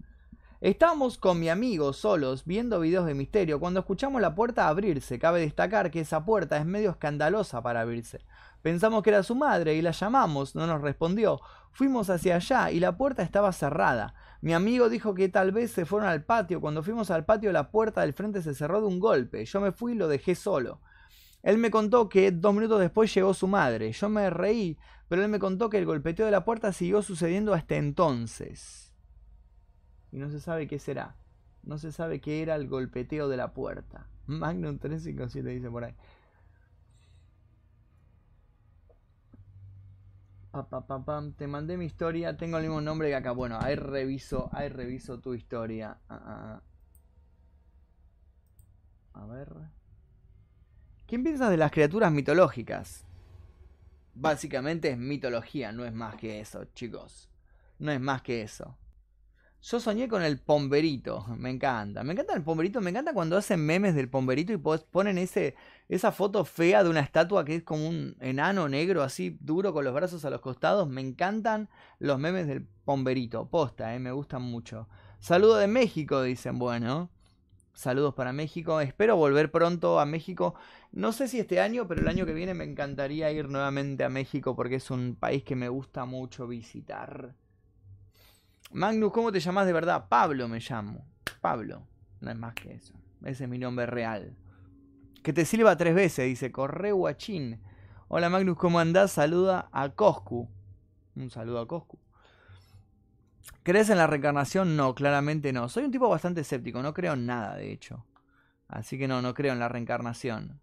Estábamos con mi amigo solos viendo videos de misterio cuando escuchamos la puerta abrirse. Cabe destacar que esa puerta es medio escandalosa para abrirse. Pensamos que era su madre y la llamamos, no nos respondió. Fuimos hacia allá y la puerta estaba cerrada. Mi amigo dijo que tal vez se fueron al patio. Cuando fuimos al patio la puerta del frente se cerró de un golpe. Yo me fui y lo dejé solo. Él me contó que dos minutos después llegó su madre. Yo me reí, pero él me contó que el golpeteo de la puerta siguió sucediendo hasta entonces. Y no se sabe qué será. No se sabe qué era el golpeteo de la puerta. Magnum 357 dice por ahí. Te mandé mi historia, tengo el mismo nombre que acá. Bueno, ahí reviso, ahí reviso tu historia. Ah, ah, ah. A ver. ¿Quién piensas de las criaturas mitológicas? Básicamente es mitología, no es más que eso, chicos. No es más que eso. Yo soñé con el pomberito, me encanta. Me encanta el pomberito, me encanta cuando hacen memes del pomberito y ponen ese, esa foto fea de una estatua que es como un enano negro así duro con los brazos a los costados. Me encantan los memes del pomberito, posta, eh, me gustan mucho. Saludo de México, dicen, bueno. Saludos para México. Espero volver pronto a México. No sé si este año, pero el año que viene me encantaría ir nuevamente a México porque es un país que me gusta mucho visitar. Magnus, ¿cómo te llamas de verdad? Pablo me llamo. Pablo. No es más que eso. Ese es mi nombre real. Que te sirva tres veces, dice Corre Guachín. Hola Magnus, ¿cómo andás? Saluda a Coscu. Un saludo a Coscu. ¿Crees en la reencarnación? No, claramente no. Soy un tipo bastante escéptico, no creo en nada, de hecho. Así que no, no creo en la reencarnación.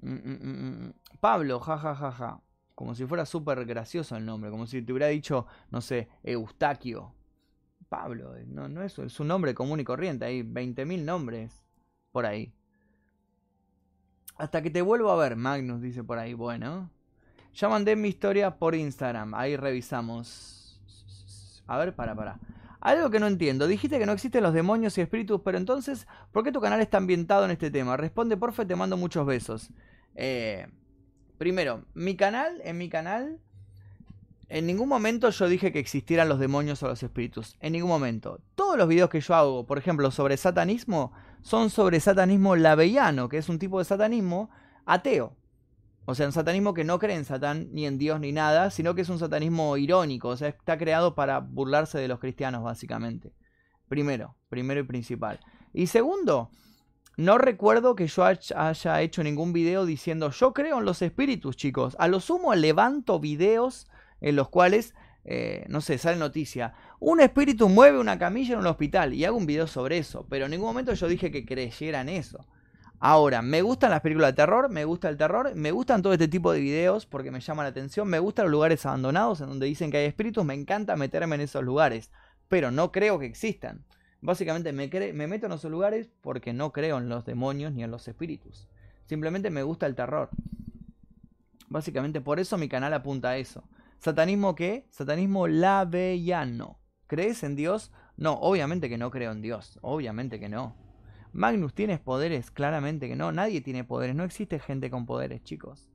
Mm, mm, mm, Pablo, jajajaja. Como si fuera súper gracioso el nombre, como si te hubiera dicho, no sé, Eustaquio. Pablo, eh, no, no es, es un nombre común y corriente, hay 20.000 nombres por ahí. Hasta que te vuelvo a ver, Magnus dice por ahí, bueno. Ya mandé mi historia por Instagram. Ahí revisamos. A ver, para, para. Algo que no entiendo. Dijiste que no existen los demonios y espíritus, pero entonces, ¿por qué tu canal está ambientado en este tema? Responde, porfa, te mando muchos besos. Eh, primero, mi canal, en mi canal, en ningún momento yo dije que existieran los demonios o los espíritus. En ningún momento. Todos los videos que yo hago, por ejemplo, sobre satanismo, son sobre satanismo laveiano, que es un tipo de satanismo ateo. O sea, un satanismo que no cree en Satán, ni en Dios, ni nada, sino que es un satanismo irónico, o sea, está creado para burlarse de los cristianos, básicamente. Primero, primero y principal. Y segundo, no recuerdo que yo haya hecho ningún video diciendo yo creo en los espíritus, chicos. A lo sumo levanto videos en los cuales, eh, no sé, sale noticia. Un espíritu mueve una camilla en un hospital y hago un video sobre eso. Pero en ningún momento yo dije que creyeran eso. Ahora, me gustan las películas de terror, me gusta el terror, me gustan todo este tipo de videos porque me llama la atención, me gustan los lugares abandonados en donde dicen que hay espíritus, me encanta meterme en esos lugares, pero no creo que existan. Básicamente me, me meto en esos lugares porque no creo en los demonios ni en los espíritus. Simplemente me gusta el terror. Básicamente por eso mi canal apunta a eso. ¿Satanismo qué? Satanismo lavellano. ¿Crees en Dios? No, obviamente que no creo en Dios. Obviamente que no. Magnus, ¿tienes poderes? Claramente que no. Nadie tiene poderes. No existe gente con poderes, chicos.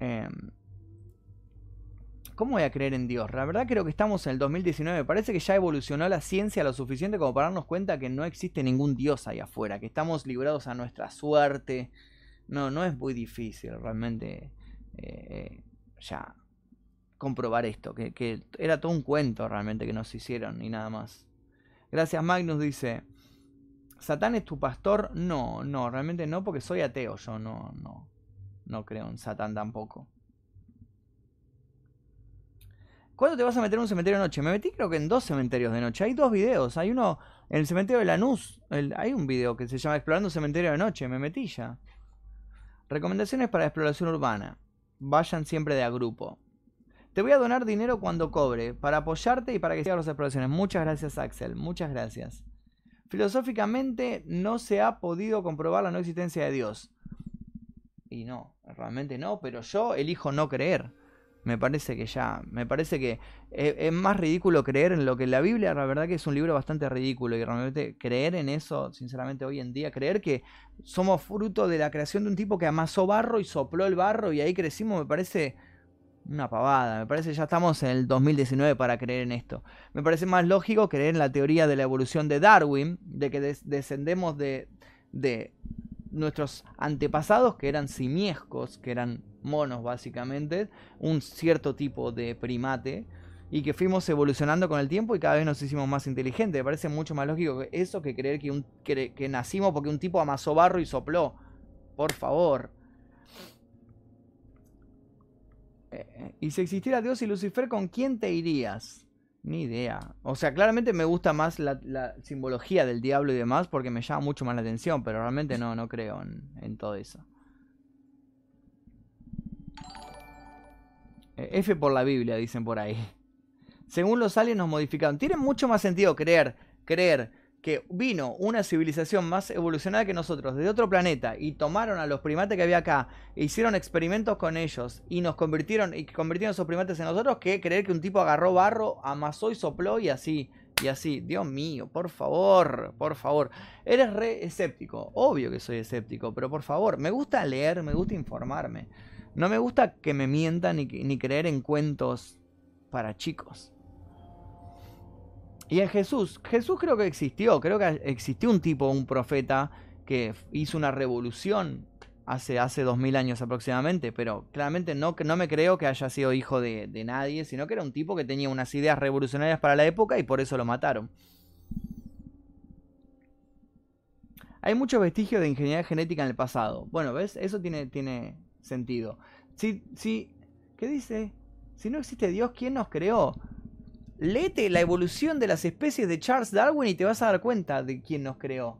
Em, ¿Cómo voy a creer en Dios? La verdad creo que estamos en el 2019. Parece que ya evolucionó la ciencia lo suficiente como para darnos cuenta que no existe ningún Dios ahí afuera. Que estamos librados a nuestra suerte. No, no es muy difícil realmente eh, ya comprobar esto. Que, que era todo un cuento realmente que nos hicieron y nada más. Gracias Magnus dice... ¿Satán es tu pastor? No, no, realmente no, porque soy ateo. Yo no, no, no creo en Satán tampoco. ¿Cuándo te vas a meter en un cementerio de noche? Me metí creo que en dos cementerios de noche. Hay dos videos. Hay uno en el cementerio de Lanús. hay un video que se llama Explorando un cementerio de noche. Me metí ya. Recomendaciones para exploración urbana. Vayan siempre de a grupo. Te voy a donar dinero cuando cobre, para apoyarte y para que sigas las exploraciones. Muchas gracias, Axel. Muchas gracias. Filosóficamente no se ha podido comprobar la no existencia de Dios. Y no, realmente no, pero yo elijo no creer. Me parece que ya, me parece que es, más ridículo creer en lo que la Biblia, la verdad que es un libro bastante ridículo y realmente creer en eso, sinceramente hoy en día, creer que somos fruto de la creación de un tipo que amasó barro y sopló el barro y ahí crecimos, me parece Una pavada, me parece ya estamos en el 2019 para creer en esto. Me parece más lógico creer en la teoría de la evolución de Darwin, de que descendemos de, de nuestros antepasados que eran simiescos, que eran monos básicamente, un cierto tipo de primate, y que fuimos evolucionando con el tiempo y cada vez nos hicimos más inteligentes. Me parece mucho más lógico eso que creer que, un, que, nacimos porque un tipo amasó barro y sopló. Por favor. Eh, y si existiera Dios y Lucifer, ¿con quién te irías? Ni idea. O sea, claramente me gusta más la, simbología del diablo y demás porque me llama mucho más la atención, pero realmente no, no creo en, en todo eso. Eh, F por la Biblia, dicen por ahí según los aliens nos modificaron. Tiene mucho más sentido creer, creer que vino una civilización más evolucionada que nosotros, de otro planeta, y tomaron a los primates que había acá, e hicieron experimentos con ellos, y nos convirtieron, y convirtieron esos primates en nosotros, que creer que un tipo agarró barro, amasó y sopló y así. Y así, Dios mío, por favor, por favor. Eres re escéptico. Obvio que soy escéptico, pero por favor, me gusta leer, me gusta informarme. No me gusta que me mientan ni, ni creer en cuentos para chicos. Y en Jesús, Jesús creo que existió, creo que existió un tipo, un profeta que hizo una revolución hace, hace mil años aproximadamente, pero claramente no, no me creo que haya sido hijo de, de nadie, sino que era un tipo que tenía unas ideas revolucionarias para la época y por eso lo mataron. Hay muchos vestigios de ingeniería genética en el pasado. Bueno, ¿ves? Eso tiene, tiene sentido. Si, si, ¿Qué dice? Si no existe Dios, ¿quién nos creó? Léete la evolución de las especies de Charles Darwin y te vas a dar cuenta de quién nos creó.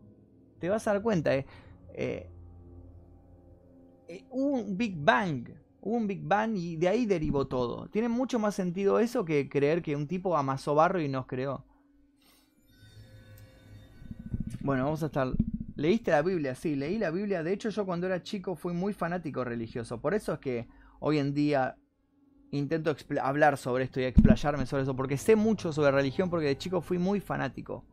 Te vas a dar cuenta. Eh, eh, eh un Big Bang. Un Big Bang y de ahí derivó todo. Tiene mucho más sentido eso que creer que un tipo amasó barro y nos creó. Bueno, vamos a estar... ¿Leíste la Biblia? Sí, leí la Biblia. De hecho, yo cuando era chico fui muy fanático religioso. Por eso es que hoy en día intento hablar sobre esto y explayarme sobre eso, porque sé mucho sobre religión, porque de chico fui muy fanático.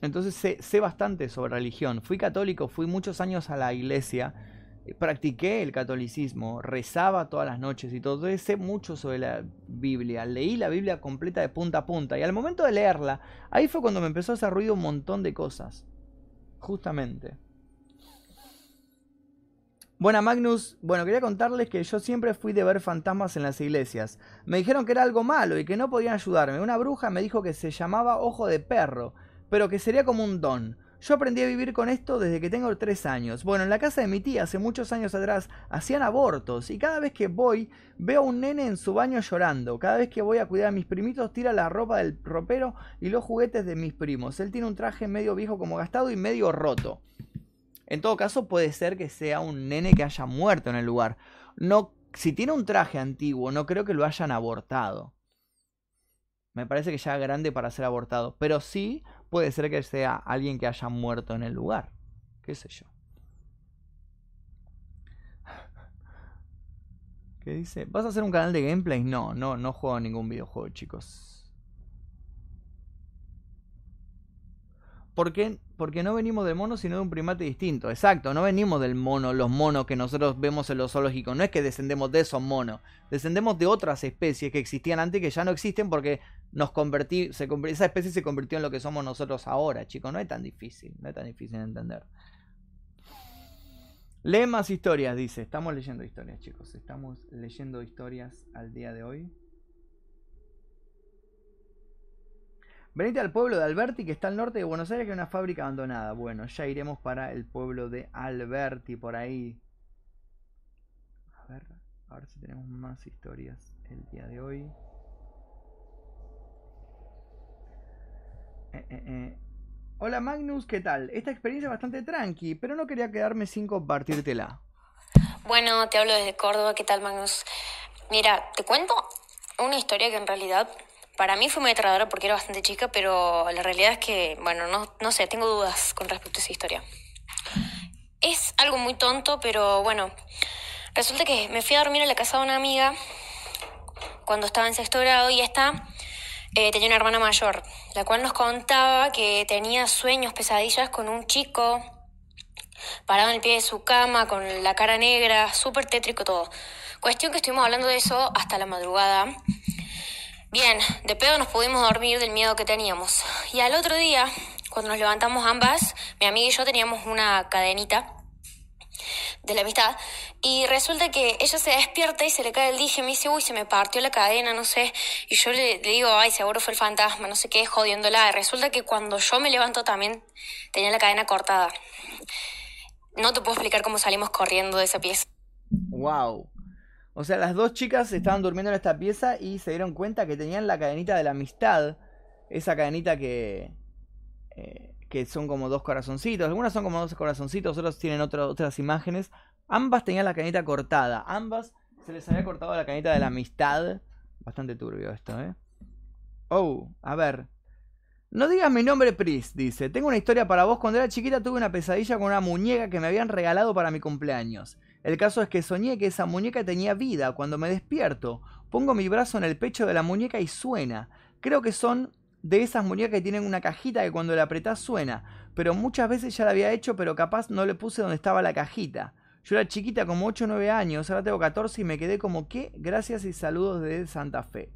Entonces sé, bastante sobre religión. Fui católico, fui muchos años a la iglesia, eh, practiqué el catolicismo, rezaba todas las noches y todo. Entonces sé mucho sobre la Biblia. Leí la Biblia completa de punta a punta. Y al momento de leerla, ahí fue cuando me empezó a hacer ruido un montón de cosas. Justamente. Bueno, Magnus, bueno, quería contarles que yo siempre fui de ver fantasmas en las iglesias. Me dijeron que era algo malo y que no podían ayudarme. Una bruja me dijo que se llamaba ojo de perro, pero que sería como un don. Yo aprendí a vivir con esto desde que tengo tres años. Bueno, en la casa de mi tía hace muchos años atrás hacían abortos y cada vez que voy veo a un nene en su baño llorando. Cada vez que voy a cuidar a mis primitos tira la ropa del ropero y los juguetes de mis primos. Él tiene un traje medio viejo como gastado y medio roto. En todo caso, puede ser que sea un nene que haya muerto en el lugar. No, si tiene un traje antiguo, no creo que lo hayan abortado. Me parece que ya es grande para ser abortado. Pero sí puede ser que sea alguien que haya muerto en el lugar. ¿Qué sé yo? ¿Qué dice? ¿Vas a hacer un canal de gameplay? No, no, no juego ningún videojuego, chicos. ¿Por qué? Porque no venimos del mono, sino de un primate distinto. Exacto, no venimos del mono, los monos que nosotros vemos en los zoológicos. No es que descendemos de esos monos. Descendemos de otras especies que existían antes que ya no existen porque nos convertí, esa especie se convirtió en lo que somos nosotros ahora, chicos. No es tan difícil, no es tan difícil de entender. Lee más historias, dice. Estamos leyendo historias, chicos. Estamos leyendo historias al día de hoy. Venite al pueblo de Alberti, que está al norte de Buenos Aires, que es una fábrica abandonada. Bueno, ya iremos para el pueblo de Alberti, por ahí. A ver, a ver si tenemos más historias el día de hoy. Eh, eh, eh. Hola Magnus, ¿qué tal? Esta experiencia es bastante tranqui, pero no quería quedarme sin compartírtela. Bueno, te hablo desde Córdoba, ¿qué tal Magnus? Mira, te cuento una historia que en realidad para mí fue muy aterradora porque era bastante chica, pero la realidad es que, bueno, no, no sé, tengo dudas con respecto a esa historia. Es algo muy tonto, pero bueno, resulta que me fui a dormir a la casa de una amiga cuando estaba en sexto grado y esta eh, tenía una hermana mayor, la cual nos contaba que tenía sueños, pesadillas con un chico parado en el pie de su cama, con la cara negra, súper tétrico todo. Cuestión que estuvimos hablando de eso hasta la madrugada. Bien, de pedo nos pudimos dormir del miedo que teníamos. Y al otro día, cuando nos levantamos ambas, mi amiga y yo teníamos una cadenita de la amistad. Y resulta que ella se despierta y se le cae el dije, me dice, uy, se me partió la cadena, no sé. Y yo le, digo, ay, seguro fue el fantasma, no sé qué, jodiéndola. Y resulta que cuando yo me levanto también tenía la cadena cortada. No te puedo explicar cómo salimos corriendo de esa pieza. Wow. O sea, las dos chicas estaban durmiendo en esta pieza y se dieron cuenta que tenían la cadenita de la amistad. Esa cadenita que... Eh, que son como dos corazoncitos. Algunas son como dos corazoncitos, otras tienen otras imágenes. Ambas tenían la canita cortada. Ambas se les había cortado la canita de la amistad. Bastante turbio esto, ¿eh? Oh, a ver. No digas mi nombre, Pris, dice. Tengo una historia para vos. Cuando era chiquita tuve una pesadilla con una muñeca que me habían regalado para mi cumpleaños. El caso es que soñé que esa muñeca tenía vida. Cuando me despierto, pongo mi brazo en el pecho de la muñeca y suena. Creo que son de esas muñecas que tienen una cajita que cuando la apretás suena. Pero muchas veces ya la había hecho, pero capaz no le puse donde estaba la cajita. Yo era chiquita, como 8 o 9 años, ahora tengo 14 y me quedé como que, gracias y saludos de Santa Fe.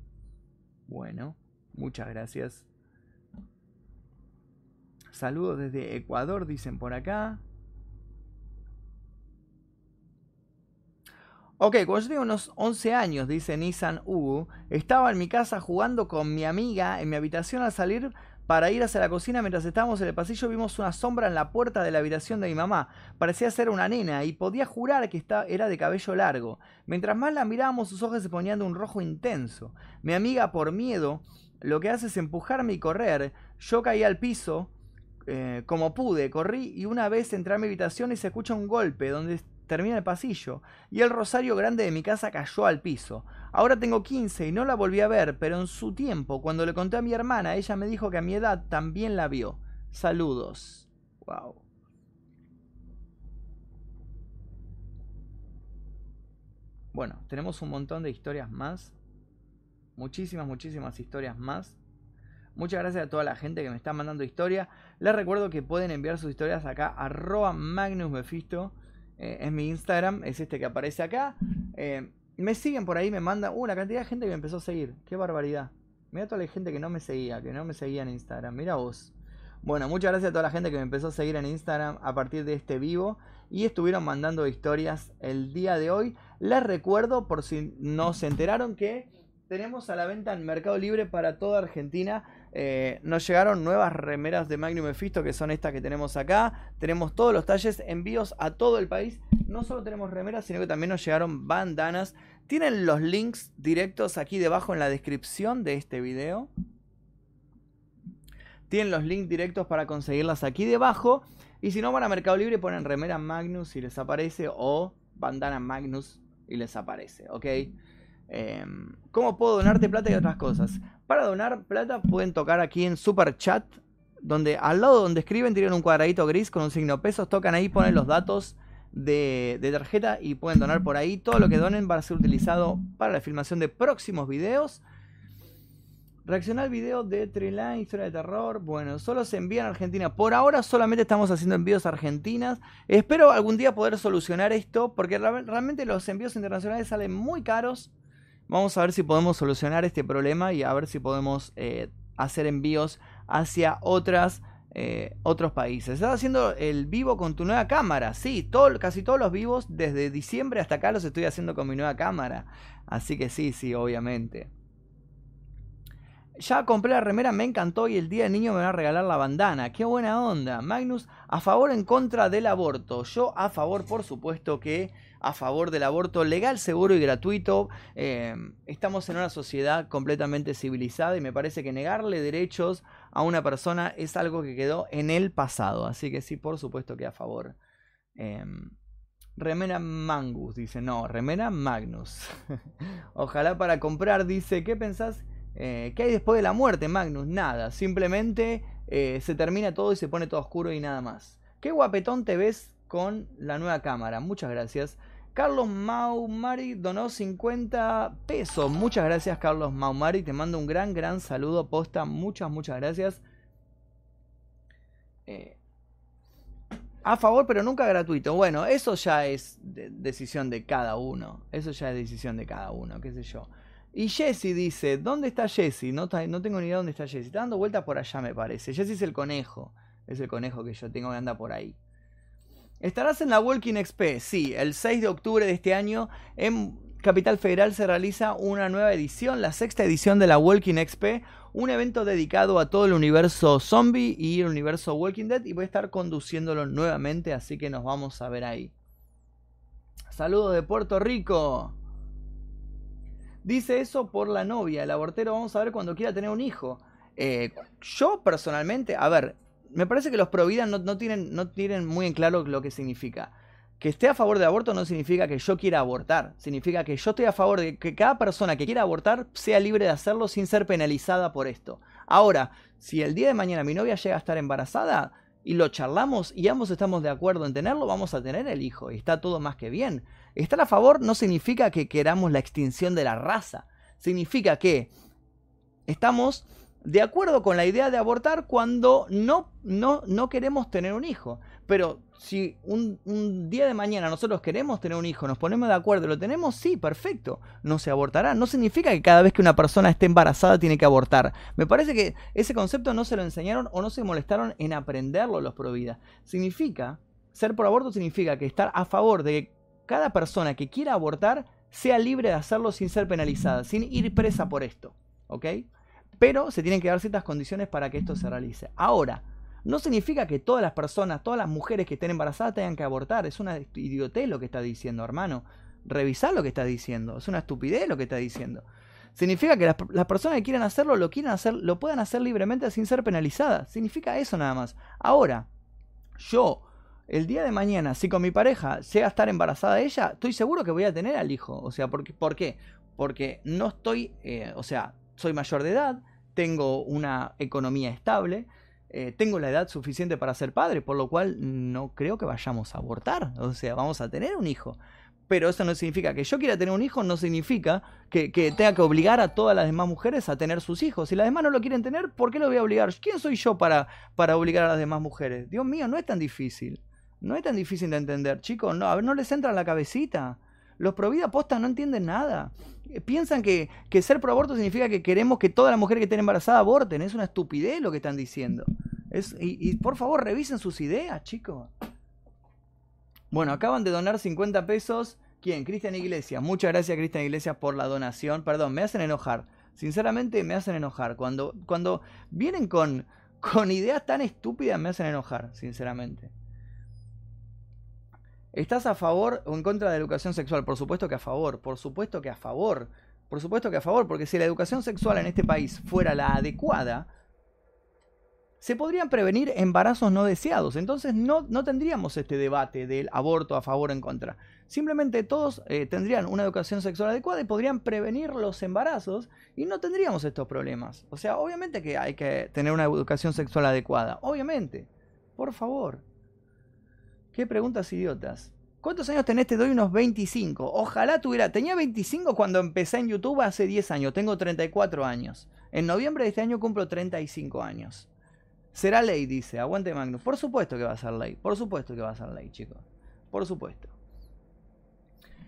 Bueno, muchas gracias. Saludos desde Ecuador, dicen por acá. Ok, cuando yo tenía unos 11 años, dice Nissan Hugo, estaba en mi casa jugando con mi amiga en mi habitación al salir para ir hacia la cocina mientras estábamos en el pasillo vimos una sombra en la puerta de la habitación de mi mamá. Parecía ser una nena y podía jurar que era de cabello largo. Mientras más la mirábamos sus ojos se ponían de un rojo intenso. Mi amiga por miedo lo que hace es empujarme y correr. Yo caí al piso eh, como pude, corrí y una vez entré a mi habitación y se escucha un golpe donde termina el pasillo, y el rosario grande de mi casa cayó al piso. Ahora tengo 15 y no la volví a ver, pero en su tiempo, cuando le conté a mi hermana, ella me dijo que a mi edad también la vio. Saludos. Wow. Bueno, tenemos un montón de historias más. Muchísimas, muchísimas historias más. Muchas gracias a toda la gente que me está mandando historia. Les recuerdo que pueden enviar sus historias acá, arroba Magnus. Eh, es mi Instagram, es este que aparece acá. Eh, me siguen por ahí, me mandan. Uh, la cantidad de gente que me empezó a seguir. Qué barbaridad. Mira toda la gente que no me seguía, que no me seguía en Instagram. Mira vos. Bueno, muchas gracias a toda la gente que me empezó a seguir en Instagram a partir de este vivo y estuvieron mandando historias el día de hoy. Les recuerdo, por si no se enteraron, que tenemos a la venta en Mercado Libre para toda Argentina eh, nos llegaron nuevas remeras de Magnum Mephisto, que son estas que tenemos acá. Tenemos todos los talles, envíos a todo el país. No solo tenemos remeras, sino que también nos llegaron bandanas. Tienen los links directos aquí debajo en la descripción de este video. Tienen los links directos para conseguirlas aquí debajo. Y si no van a Mercado Libre ponen remera Magnus y les aparece o bandana Magnus y les aparece, ¿ok? Em, ¿Cómo puedo donarte plata y otras cosas? Para donar plata pueden tocar aquí en Super Chat, donde al lado donde escriben tienen un cuadradito gris con un signo pesos, tocan ahí, ponen los datos de, tarjeta y pueden donar por ahí. Todo lo que donen va a ser utilizado para la filmación de próximos videos. Reaccionar al video de Treline, historia de terror. Bueno, solo se envían a Argentina. Por ahora solamente estamos haciendo envíos a Argentinas. Espero algún día poder solucionar esto porque realmente los envíos internacionales salen muy caros. Vamos a ver si podemos solucionar este problema y a ver si podemos eh, hacer envíos hacia otras, eh, otros países. Estás haciendo el vivo con tu nueva cámara. Sí, todo, casi todos los vivos desde diciembre hasta acá los estoy haciendo con mi nueva cámara. Así que sí, sí, obviamente. Ya compré la remera, me encantó y el día del niño me va a regalar la bandana. Qué buena onda. Magnus, a favor o en contra del aborto. Yo a favor, por supuesto que a favor del aborto legal, seguro y gratuito. Eh, estamos en una sociedad completamente civilizada y me parece que negarle derechos a una persona es algo que quedó en el pasado. Así que sí, por supuesto que a favor. Eh, remera Mangus, dice, no, remera Magnus. Ojalá para comprar, dice, ¿qué pensás? Eh, ¿Qué hay después de la muerte, Magnus? Nada, simplemente se termina todo y se pone todo oscuro y nada más. Qué guapetón te ves con la nueva cámara. Muchas gracias. Carlos Maumari donó 50 pesos. Muchas gracias, Carlos Maumari. Te mando un gran, gran saludo. Posta, muchas, muchas gracias. Eh, A favor, pero nunca gratuito. Bueno, eso ya es decisión de cada uno. Eso ya es decisión de cada uno, qué sé yo. Y Jesse dice, ¿dónde está Jesse? No, tengo ni idea dónde está Jesse. Está dando vuelta por allá, me parece. Jesse es el conejo. Es el conejo que yo tengo que anda por ahí. ¿Estarás en la Walking XP? Sí, el 6 de octubre de este año en Capital Federal se realiza una nueva edición, la sexta edición de la Walking XP, un evento dedicado a todo el universo zombie y el universo Walking Dead y voy a estar conduciéndolo nuevamente, así que nos vamos a ver ahí. Saludos de Puerto Rico. Dice eso por la novia, el abortero vamos a ver cuando quiera tener un hijo. Eh, yo personalmente, a ver, me parece que los pro no, no, tienen, no tienen muy en claro lo que significa. Que esté a favor del aborto no significa que yo quiera abortar. Significa que yo estoy a favor de que cada persona que quiera abortar sea libre de hacerlo sin ser penalizada por esto. Ahora, si el día de mañana mi novia llega a estar embarazada y lo charlamos y ambos estamos de acuerdo en tenerlo, vamos a tener el hijo. Y está todo más que bien. Estar a favor no significa que queramos la extinción de la raza. Significa que estamos de acuerdo con la idea de abortar cuando no, no, no queremos tener un hijo. Pero si un, día de mañana nosotros queremos tener un hijo, nos ponemos de acuerdo, lo tenemos, sí, perfecto, no se abortará. No significa que cada vez que una persona esté embarazada tiene que abortar. Me parece que ese concepto no se lo enseñaron o no se molestaron en aprenderlo los pro vida. Significa, ser por aborto significa que estar a favor de que cada persona que quiera abortar sea libre de hacerlo sin ser penalizada, sin ir presa por esto. ¿Ok? Pero se tienen que dar ciertas condiciones para que esto se realice. Ahora, no significa que todas las personas, todas las mujeres que estén embarazadas tengan que abortar. Es una idiotez lo que está diciendo, hermano. Revisar lo que está diciendo. Es una estupidez lo que está diciendo. Significa que las, personas que quieran hacerlo lo quieran hacer, lo puedan hacer libremente sin ser penalizadas. Significa eso nada más. Ahora, yo, el día de mañana, si con mi pareja llega a estar embarazada ella, estoy seguro que voy a tener al hijo. O sea, ¿por qué? Porque no estoy, eh, o sea, soy mayor de edad, tengo una economía estable, eh, tengo la edad suficiente para ser padre, por lo cual no creo que vayamos a abortar, o sea, vamos a tener un hijo. Pero eso no significa que yo quiera tener un hijo, no significa que, tenga que obligar a todas las demás mujeres a tener sus hijos. Si las demás no lo quieren tener, ¿por qué lo voy a obligar? ¿Quién soy yo para, para obligar a las demás mujeres? Dios mío, no es tan difícil. No es tan difícil de entender, chicos. No, a ver, no les entra en la cabecita. Los pro vida posta no entienden nada. Eh, piensan que, ser pro aborto significa que queremos que todas las mujeres que estén embarazadas aborten. Es una estupidez lo que están diciendo. Es, y, por favor, revisen sus ideas, chicos. Bueno, acaban de donar 50 pesos. ¿Quién? Cristian Iglesias. Muchas gracias, Cristian Iglesias, por la donación. Perdón, me hacen enojar. Sinceramente, me hacen enojar. Cuando, cuando vienen con, con ideas tan estúpidas, me hacen enojar, sinceramente. ¿Estás a favor o en contra de la educación sexual? Por supuesto que a favor, por supuesto que a favor, por supuesto que a favor, porque si la educación sexual en este país fuera la adecuada, se podrían prevenir embarazos no deseados. Entonces no, no tendríamos este debate del aborto a favor o en contra. Simplemente todos eh, tendrían una educación sexual adecuada y podrían prevenir los embarazos y no tendríamos estos problemas. O sea, obviamente que hay que tener una educación sexual adecuada. Obviamente. Por favor. Qué preguntas idiotas. ¿Cuántos años tenés? Te doy unos 25. Ojalá tuviera. Tenía 25 cuando empecé en YouTube hace 10 años. Tengo 34 años. En noviembre de este año cumplo 35 años. Será ley, dice. Aguante Magnus. Por supuesto que va a ser ley. Por supuesto que va a ser ley, chicos. Por supuesto.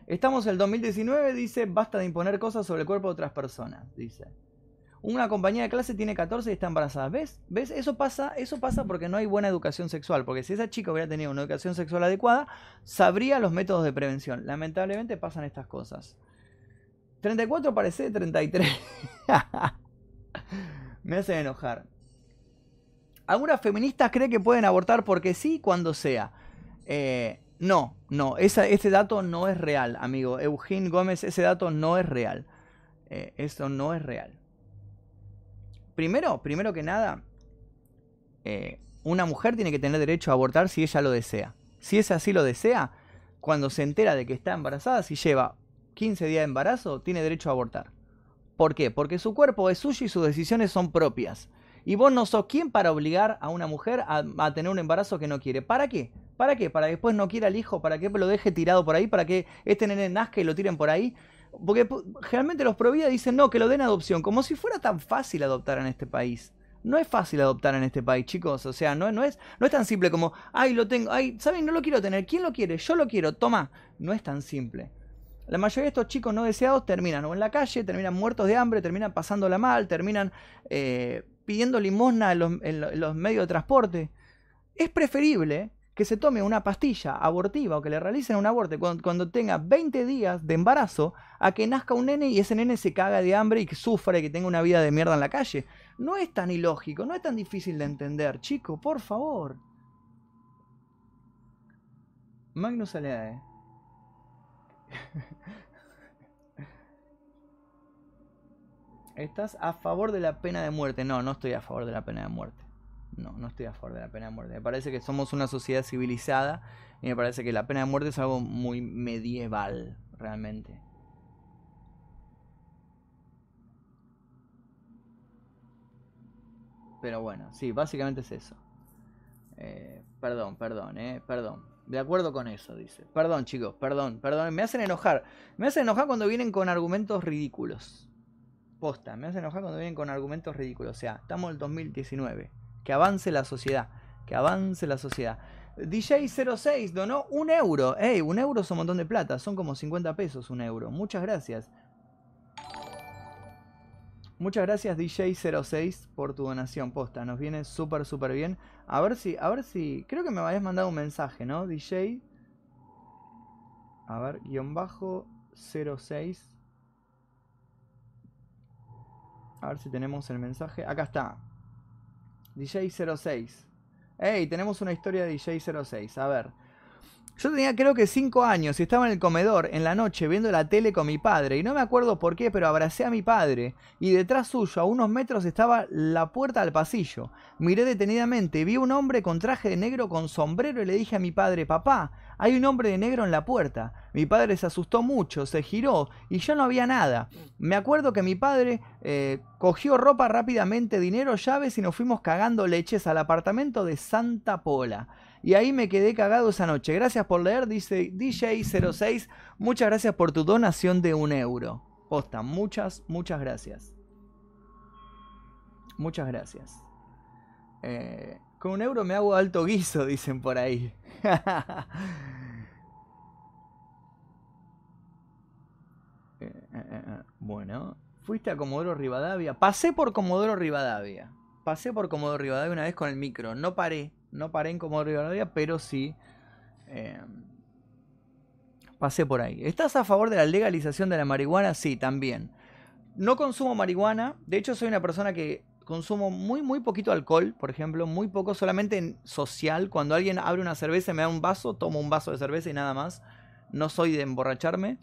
Estamos en el 2019, dice. Basta de imponer cosas sobre el cuerpo de otras personas, dice. Una compañía de clase tiene 14 y está embarazada. ¿Ves? ¿Ves? Eso pasa, eso pasa porque no hay buena educación sexual. Porque si esa chica hubiera tenido una educación sexual adecuada, sabría los métodos de prevención. Lamentablemente pasan estas cosas. 34 parece 33. Me hace enojar. Algunas feministas creen que pueden abortar porque sí cuando sea. Eh, no, no, ese dato no es real, amigo. Eugene Gómez, ese dato no es real. Eh, eso no es real. Primero, primero que nada, eh, una mujer tiene que tener derecho a abortar si ella lo desea. Si es así lo desea, cuando se entera de que está embarazada, si lleva 15 días de embarazo, tiene derecho a abortar. ¿Por qué? Porque su cuerpo es suyo y sus decisiones son propias. Y vos no sos quien para obligar a una mujer a, tener un embarazo que no quiere. ¿Para qué? ¿Para qué? ¿Para que después no quiera al hijo? ¿Para que lo deje tirado por ahí? ¿Para que este nene nazca y lo tiren por ahí? Porque generalmente los pro dicen no, que lo den adopción, como si fuera tan fácil adoptar en este país. No es fácil adoptar en este país, chicos. O sea, no, no, es, no es tan simple como, ay, lo tengo, ay, ¿saben? No lo quiero tener. ¿Quién lo quiere? Yo lo quiero, toma. No es tan simple. La mayoría de estos chicos no deseados terminan o en la calle, terminan muertos de hambre, terminan pasándola mal, terminan eh, pidiendo limosna en los, en los medios de transporte. Es preferible que se tome una pastilla abortiva o que le realicen un aborto cuando, tenga 20 días de embarazo a que nazca un nene y ese nene se caga de hambre y que sufra y que tenga una vida de mierda en la calle. No es tan ilógico, no es tan difícil de entender, chico, por favor. Magnus Aleae. ¿Estás a favor de la pena de muerte? No, no estoy a favor de la pena de muerte. No, no estoy a favor de la pena de muerte. Me parece que somos una sociedad civilizada y me parece que la pena de muerte es algo muy medieval, realmente. Pero bueno, sí, básicamente es eso. Eh, perdón, perdón, eh, perdón. De acuerdo con eso, dice. Perdón, chicos, perdón, perdón. Me hacen enojar. Me hacen enojar cuando vienen con argumentos ridículos. Posta, me hacen enojar cuando vienen con argumentos ridículos. O sea, estamos en el 2019 que avance la sociedad, que avance la sociedad. DJ06 donó un euro. Ey, un euro es un montón de plata, son como 50 pesos un euro. Muchas gracias. Muchas gracias DJ06 por tu donación posta, nos viene súper súper bien. A ver si, a ver si, creo que me habías mandado un mensaje, ¿no? DJ, a ver, guion bajo 06. A ver si tenemos el mensaje. Acá está. DJ06. Hey, tenemos una historia de DJ06. A ver. Yo tenía creo que 5 años y estaba en el comedor en la noche viendo la tele con mi padre. Y no me acuerdo por qué, pero abracé a mi padre. Y detrás suyo, a unos metros, estaba la puerta al pasillo. Miré detenidamente. Vi un hombre con traje de negro con sombrero y le dije a mi padre, papá, hay un hombre de negro en la puerta. Mi padre se asustó mucho, se giró y ya no había nada. Me acuerdo que mi padre eh, cogió ropa rápidamente, dinero, llaves y nos fuimos cagando leches al apartamento de Santa Pola. Y ahí me quedé cagado esa noche. Gracias por leer, dice DJ06. Muchas gracias por tu donación de un euro. Posta, muchas, muchas gracias. Muchas gracias. Eh, con un euro me hago alto guiso, dicen por ahí. Eh, eh, eh, bueno, fuiste a Comodoro Rivadavia. Pasé por Comodoro Rivadavia. Pasé por Comodoro Rivadavia una vez con el micro. No paré. No paré en Comodoro Rivadavia, pero sí. pasé por ahí. ¿Estás a favor de la legalización de la marihuana? Sí, también. No consumo marihuana. De hecho, soy una persona que consumo muy, muy poquito alcohol, por ejemplo, muy poco, solamente en social. Cuando alguien abre una cerveza y me da un vaso, tomo un vaso de cerveza y nada más. No soy de emborracharme.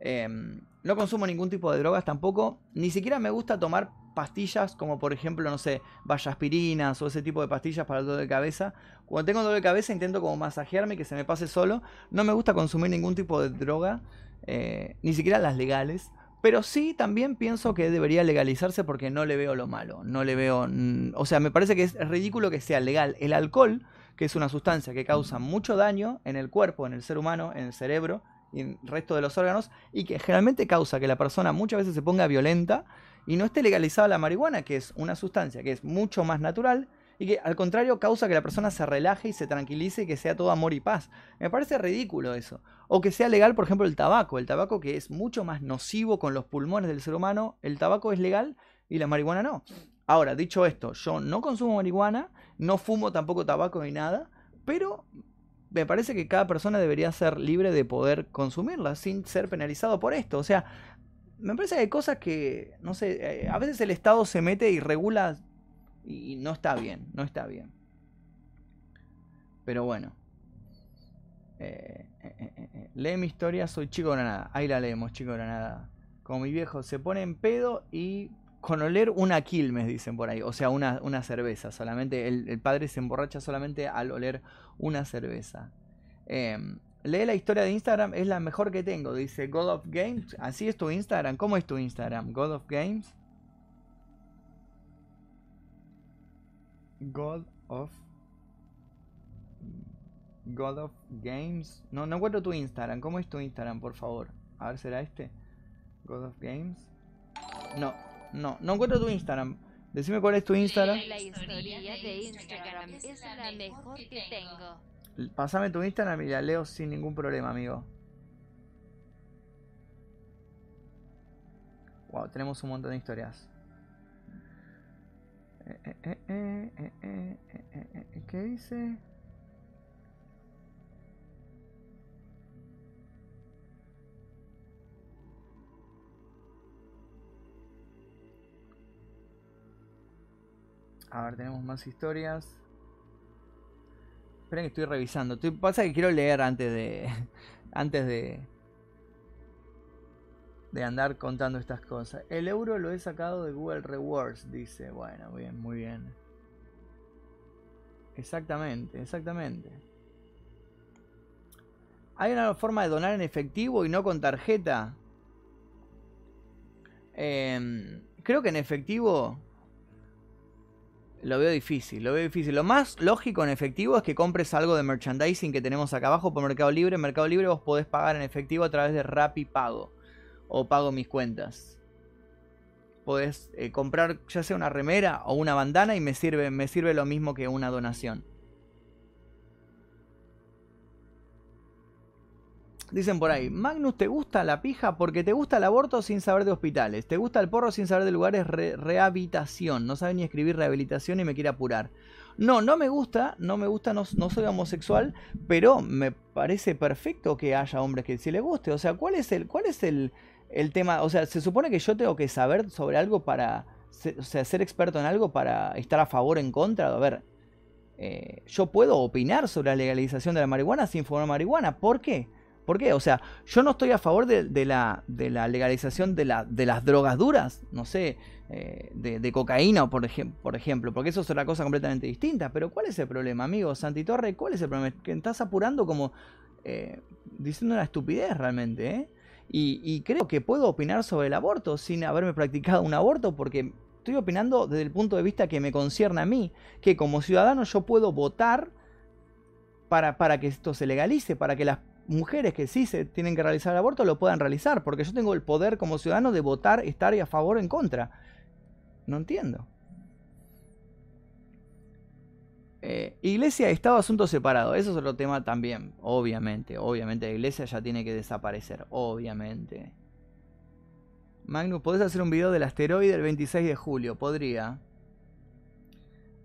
Em, no consumo ningún tipo de drogas tampoco. Ni siquiera me gusta tomar pastillas como por ejemplo, no sé, vallaspirinas o ese tipo de pastillas para el dolor de cabeza. Cuando tengo dolor de cabeza intento como masajearme y que se me pase solo. No me gusta consumir ningún tipo de droga, eh, ni siquiera las legales. Pero sí también pienso que debería legalizarse porque no le veo lo malo. No le veo. O sea, me parece que es ridículo que sea legal el alcohol, que es una sustancia que causa mucho daño en el cuerpo, en el ser humano, en el cerebro y en el resto de los órganos, y que generalmente causa que la persona muchas veces se ponga violenta y no esté legalizada la marihuana, que es una sustancia que es mucho más natural y que al contrario causa que la persona se relaje y se tranquilice y que sea todo amor y paz. Me parece ridículo eso. O que sea legal, por ejemplo, el tabaco. El tabaco que es mucho más nocivo con los pulmones del ser humano. El tabaco es legal y la marihuana no. Ahora, dicho esto, yo no consumo marihuana, no fumo tampoco tabaco ni nada, pero me parece que cada persona debería ser libre de poder consumirla sin ser penalizado por esto. O sea, me parece que hay cosas que, no sé, eh, a veces el Estado se mete y regula y no está bien, no está bien. Pero bueno. Eh, eh, eh, lee mi historia, soy chico Granada. Ahí la leemos, chico Granada. Como mi viejo, se pone en pedo y con oler una Quilmes, dicen por ahí. O sea, una, una cerveza. Solamente el, padre se emborracha solamente al oler una cerveza. Em, lee la historia de Instagram, es la mejor que tengo. Dice God of Games. Así es tu Instagram. ¿Cómo es tu Instagram? God of Games. God of God of Games. No, no encuentro tu Instagram. ¿Cómo es tu Instagram, por favor? A ver, ¿será este? God of Games. No, no, no encuentro tu Instagram. Decime cuál es tu Instagram. La historia de Instagram es la mejor que tengo. Pásame tu Instagram y la leo sin ningún problema, amigo. Wow, tenemos un montón de historias. Eh, eh, eh, ¿Qué dice? A ver, tenemos más historias. Esperen que estoy revisando. Estoy, pasa que quiero leer antes de. antes de de andar contando estas cosas. El euro lo he sacado de Google Rewards, dice. Bueno, bien, muy bien. Exactamente, exactamente. ¿Hay una forma de donar en efectivo y no con tarjeta? Em, creo que en efectivo lo veo difícil, lo veo difícil. Lo más lógico en efectivo es que compres algo de merchandising que tenemos acá abajo por Mercado Libre. Mercado Libre vos podés pagar en efectivo a través de Rappi Pago o Pago mis cuentas. Podés eh, comprar ya sea una remera o una bandana y me sirve, me sirve lo mismo que una donación. Dicen por ahí, Magnus, ¿te gusta la pija? Porque te gusta el aborto sin saber de hospitales. Te gusta el porro sin saber de lugares re- rehabilitación. No sabe ni escribir rehabilitación y me quiere apurar. No, no me gusta, no me gusta, no, no soy homosexual, pero me parece perfecto que haya hombres que sí les guste. O sea, ¿cuál es el, cuál es el, el tema? O sea, se supone que yo tengo que saber sobre algo para, o sea, ser experto en algo para estar a favor o en contra. A ver, eh, yo puedo opinar sobre la legalización de la marihuana sin fumar marihuana. ¿Por qué? ¿Por qué? O sea, yo no estoy a favor de, la, de la legalización de, la, de las drogas duras, no sé, eh, de, cocaína, por, ejem- por ejemplo, porque eso es otra cosa completamente distinta. Pero ¿cuál es el problema, amigo? Santi Torre, ¿cuál es el problema? Que estás apurando como eh, diciendo una estupidez realmente, ¿eh? Y, y creo que puedo opinar sobre el aborto sin haberme practicado un aborto porque estoy opinando desde el punto de vista que me concierne a mí, que como ciudadano yo puedo votar para, para que esto se legalice, para que las mujeres que sí se tienen que realizar el aborto lo puedan realizar, porque yo tengo el poder como ciudadano de votar, estar a favor o en contra. No entiendo. Eh, iglesia y Estado, asuntos separados. Eso es otro tema también. Obviamente, obviamente. La iglesia ya tiene que desaparecer. Obviamente. Magnus, ¿podés hacer un video del asteroide el 26 de julio? Podría.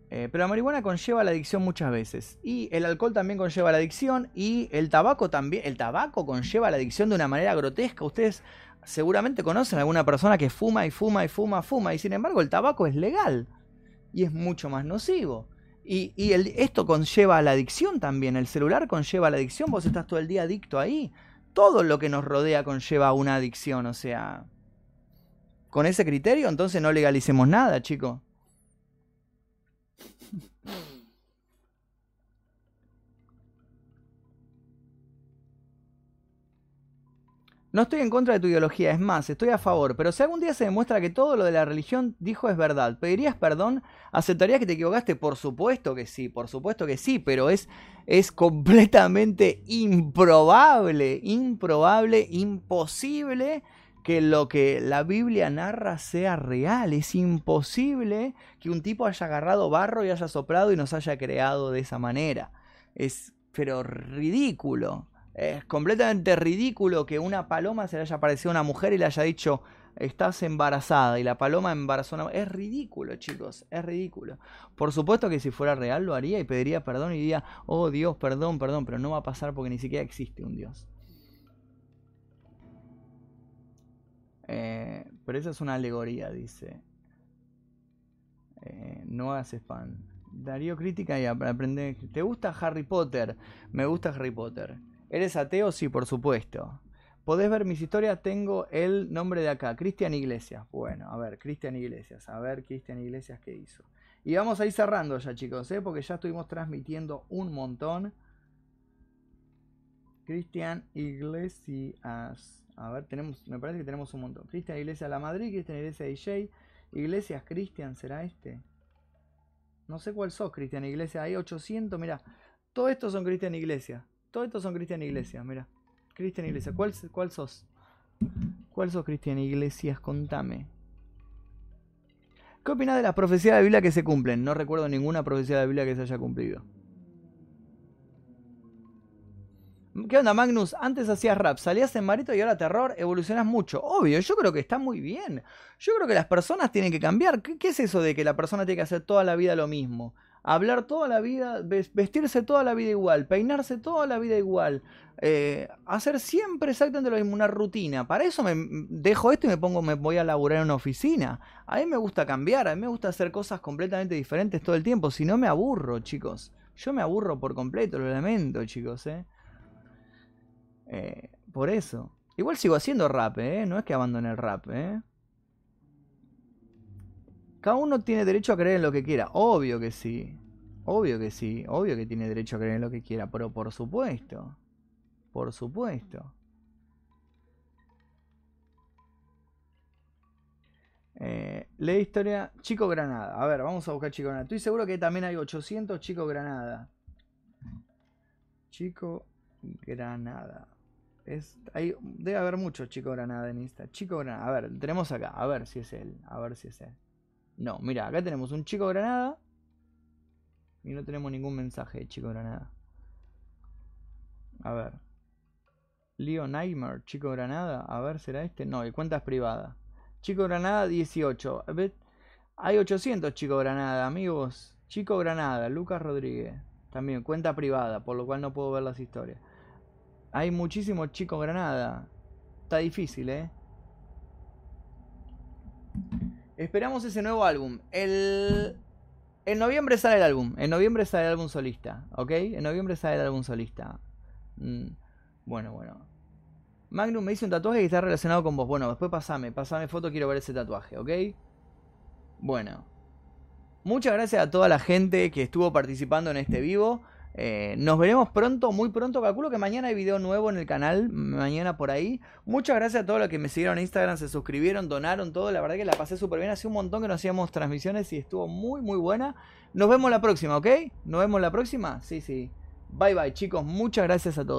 Eh, pero la marihuana conlleva la adicción muchas veces. Y el alcohol también conlleva la adicción. Y el tabaco también. El tabaco conlleva la adicción de una manera grotesca. Ustedes seguramente conocen a alguna persona que fuma y fuma y fuma, fuma. Y sin embargo el tabaco es legal. Y es mucho más nocivo. Y, y esto conlleva la adicción también. El celular conlleva la adicción. Vos estás todo el día adicto ahí. Todo lo que nos rodea conlleva una adicción. O sea, con ese criterio, entonces no legalicemos nada, chicos. No estoy en contra de tu ideología, es más, estoy a favor, pero si algún día se demuestra que todo lo de la religión dijo es verdad, ¿pedirías perdón? ¿Aceptarías que te equivocaste? Por supuesto que sí, por supuesto que sí, pero es, es completamente improbable, improbable, imposible que lo que la Biblia narra sea real. Es imposible que un tipo haya agarrado barro y haya soplado y nos haya creado de esa manera. Es, pero ridículo. Es completamente ridículo que una paloma se le haya parecido a una mujer y le haya dicho, estás embarazada y la paloma embarazó una... Es ridículo, chicos, es ridículo. Por supuesto que si fuera real lo haría y pediría perdón y diría, oh Dios, perdón, perdón, pero no va a pasar porque ni siquiera existe un Dios. Eh, pero esa es una alegoría, dice. Eh, no hagas spam. Darío crítica y ap- aprende. ¿Te gusta Harry Potter? Me gusta Harry Potter. ¿Eres ateo? Sí, por supuesto. Podés ver mis historias, tengo el nombre de acá, Cristian Iglesias. Bueno, a ver, Cristian Iglesias, a ver Cristian Iglesias qué hizo. Y vamos a ir cerrando ya, chicos, ¿eh? porque ya estuvimos transmitiendo un montón. Cristian Iglesias. A ver, tenemos, me parece que tenemos un montón. Cristian Iglesias La Madrid, Cristian Iglesias DJ, Iglesias Cristian, ¿será este? No sé cuál sos, Cristian Iglesias. Hay 800, mira. Todos estos son Cristian Iglesias. Todos estos son Cristian Iglesias, mira. Cristian Iglesias. ¿Cuál, ¿Cuál sos? ¿Cuál sos, Cristian Iglesias? Contame. ¿Qué opinas de las profecías de la Biblia que se cumplen? No recuerdo ninguna profecía de la Biblia que se haya cumplido. ¿Qué onda, Magnus? Antes hacías rap, salías en marito y ahora terror, evolucionas mucho. Obvio, yo creo que está muy bien. Yo creo que las personas tienen que cambiar. ¿Qué, qué es eso de que la persona tiene que hacer toda la vida lo mismo? Hablar toda la vida, ves- vestirse toda la vida igual, peinarse toda la vida igual, eh, hacer siempre exactamente lo mismo, una rutina. Para eso me dejo esto y me pongo, me voy a laburar en una oficina. A mí me gusta cambiar, a mí me gusta hacer cosas completamente diferentes todo el tiempo. Si no me aburro, chicos. Yo me aburro por completo, lo lamento, chicos, eh. Eh, por eso. Igual sigo haciendo rap, ¿eh? No es que abandone el rap, ¿eh? Cada uno tiene derecho a creer en lo que quiera. Obvio que sí. Obvio que sí. Obvio que tiene derecho a creer en lo que quiera. Pero por supuesto. Por supuesto. Eh, lee historia Chico Granada. A ver, vamos a buscar Chico Granada. Estoy seguro que también hay 800 Chico Granada. Chico Granada. Es, hay, debe haber muchos Chico Granada en Insta. Chico Granada. A ver, tenemos acá. A ver si es él. A ver si es él. No, mira, acá tenemos un Chico Granada. Y no tenemos ningún mensaje de Chico Granada. A ver. Leo Nightmare, Chico Granada. A ver, ¿será este? No, y cuentas privadas. Chico Granada 18. A ver, Hay 800 Chico Granada, amigos. Chico Granada, Lucas Rodríguez. También cuenta privada, por lo cual no puedo ver las historias. Hay muchísimos Chico Granada. Está difícil, ¿eh? Esperamos ese nuevo álbum. El... En noviembre sale el álbum. En noviembre sale el álbum solista. ¿Ok? En noviembre sale el álbum solista. Mm, Bueno, bueno. Magnum me hizo un tatuaje que está relacionado con vos. Bueno, después pasame. Pasame foto, quiero ver ese tatuaje. ¿Ok? Bueno. Muchas gracias a toda la gente que estuvo participando en este vivo. Eh, nos veremos pronto, muy pronto. Calculo que mañana hay video nuevo en el canal. Mañana por ahí. Muchas gracias a todos los que me siguieron en Instagram, se suscribieron, donaron todo. La verdad que la pasé súper bien. Hace un montón que no hacíamos transmisiones y estuvo muy, muy buena. Nos vemos la próxima, ¿ok? Nos vemos la próxima. Sí, sí. Bye, bye, chicos. Muchas gracias a todos.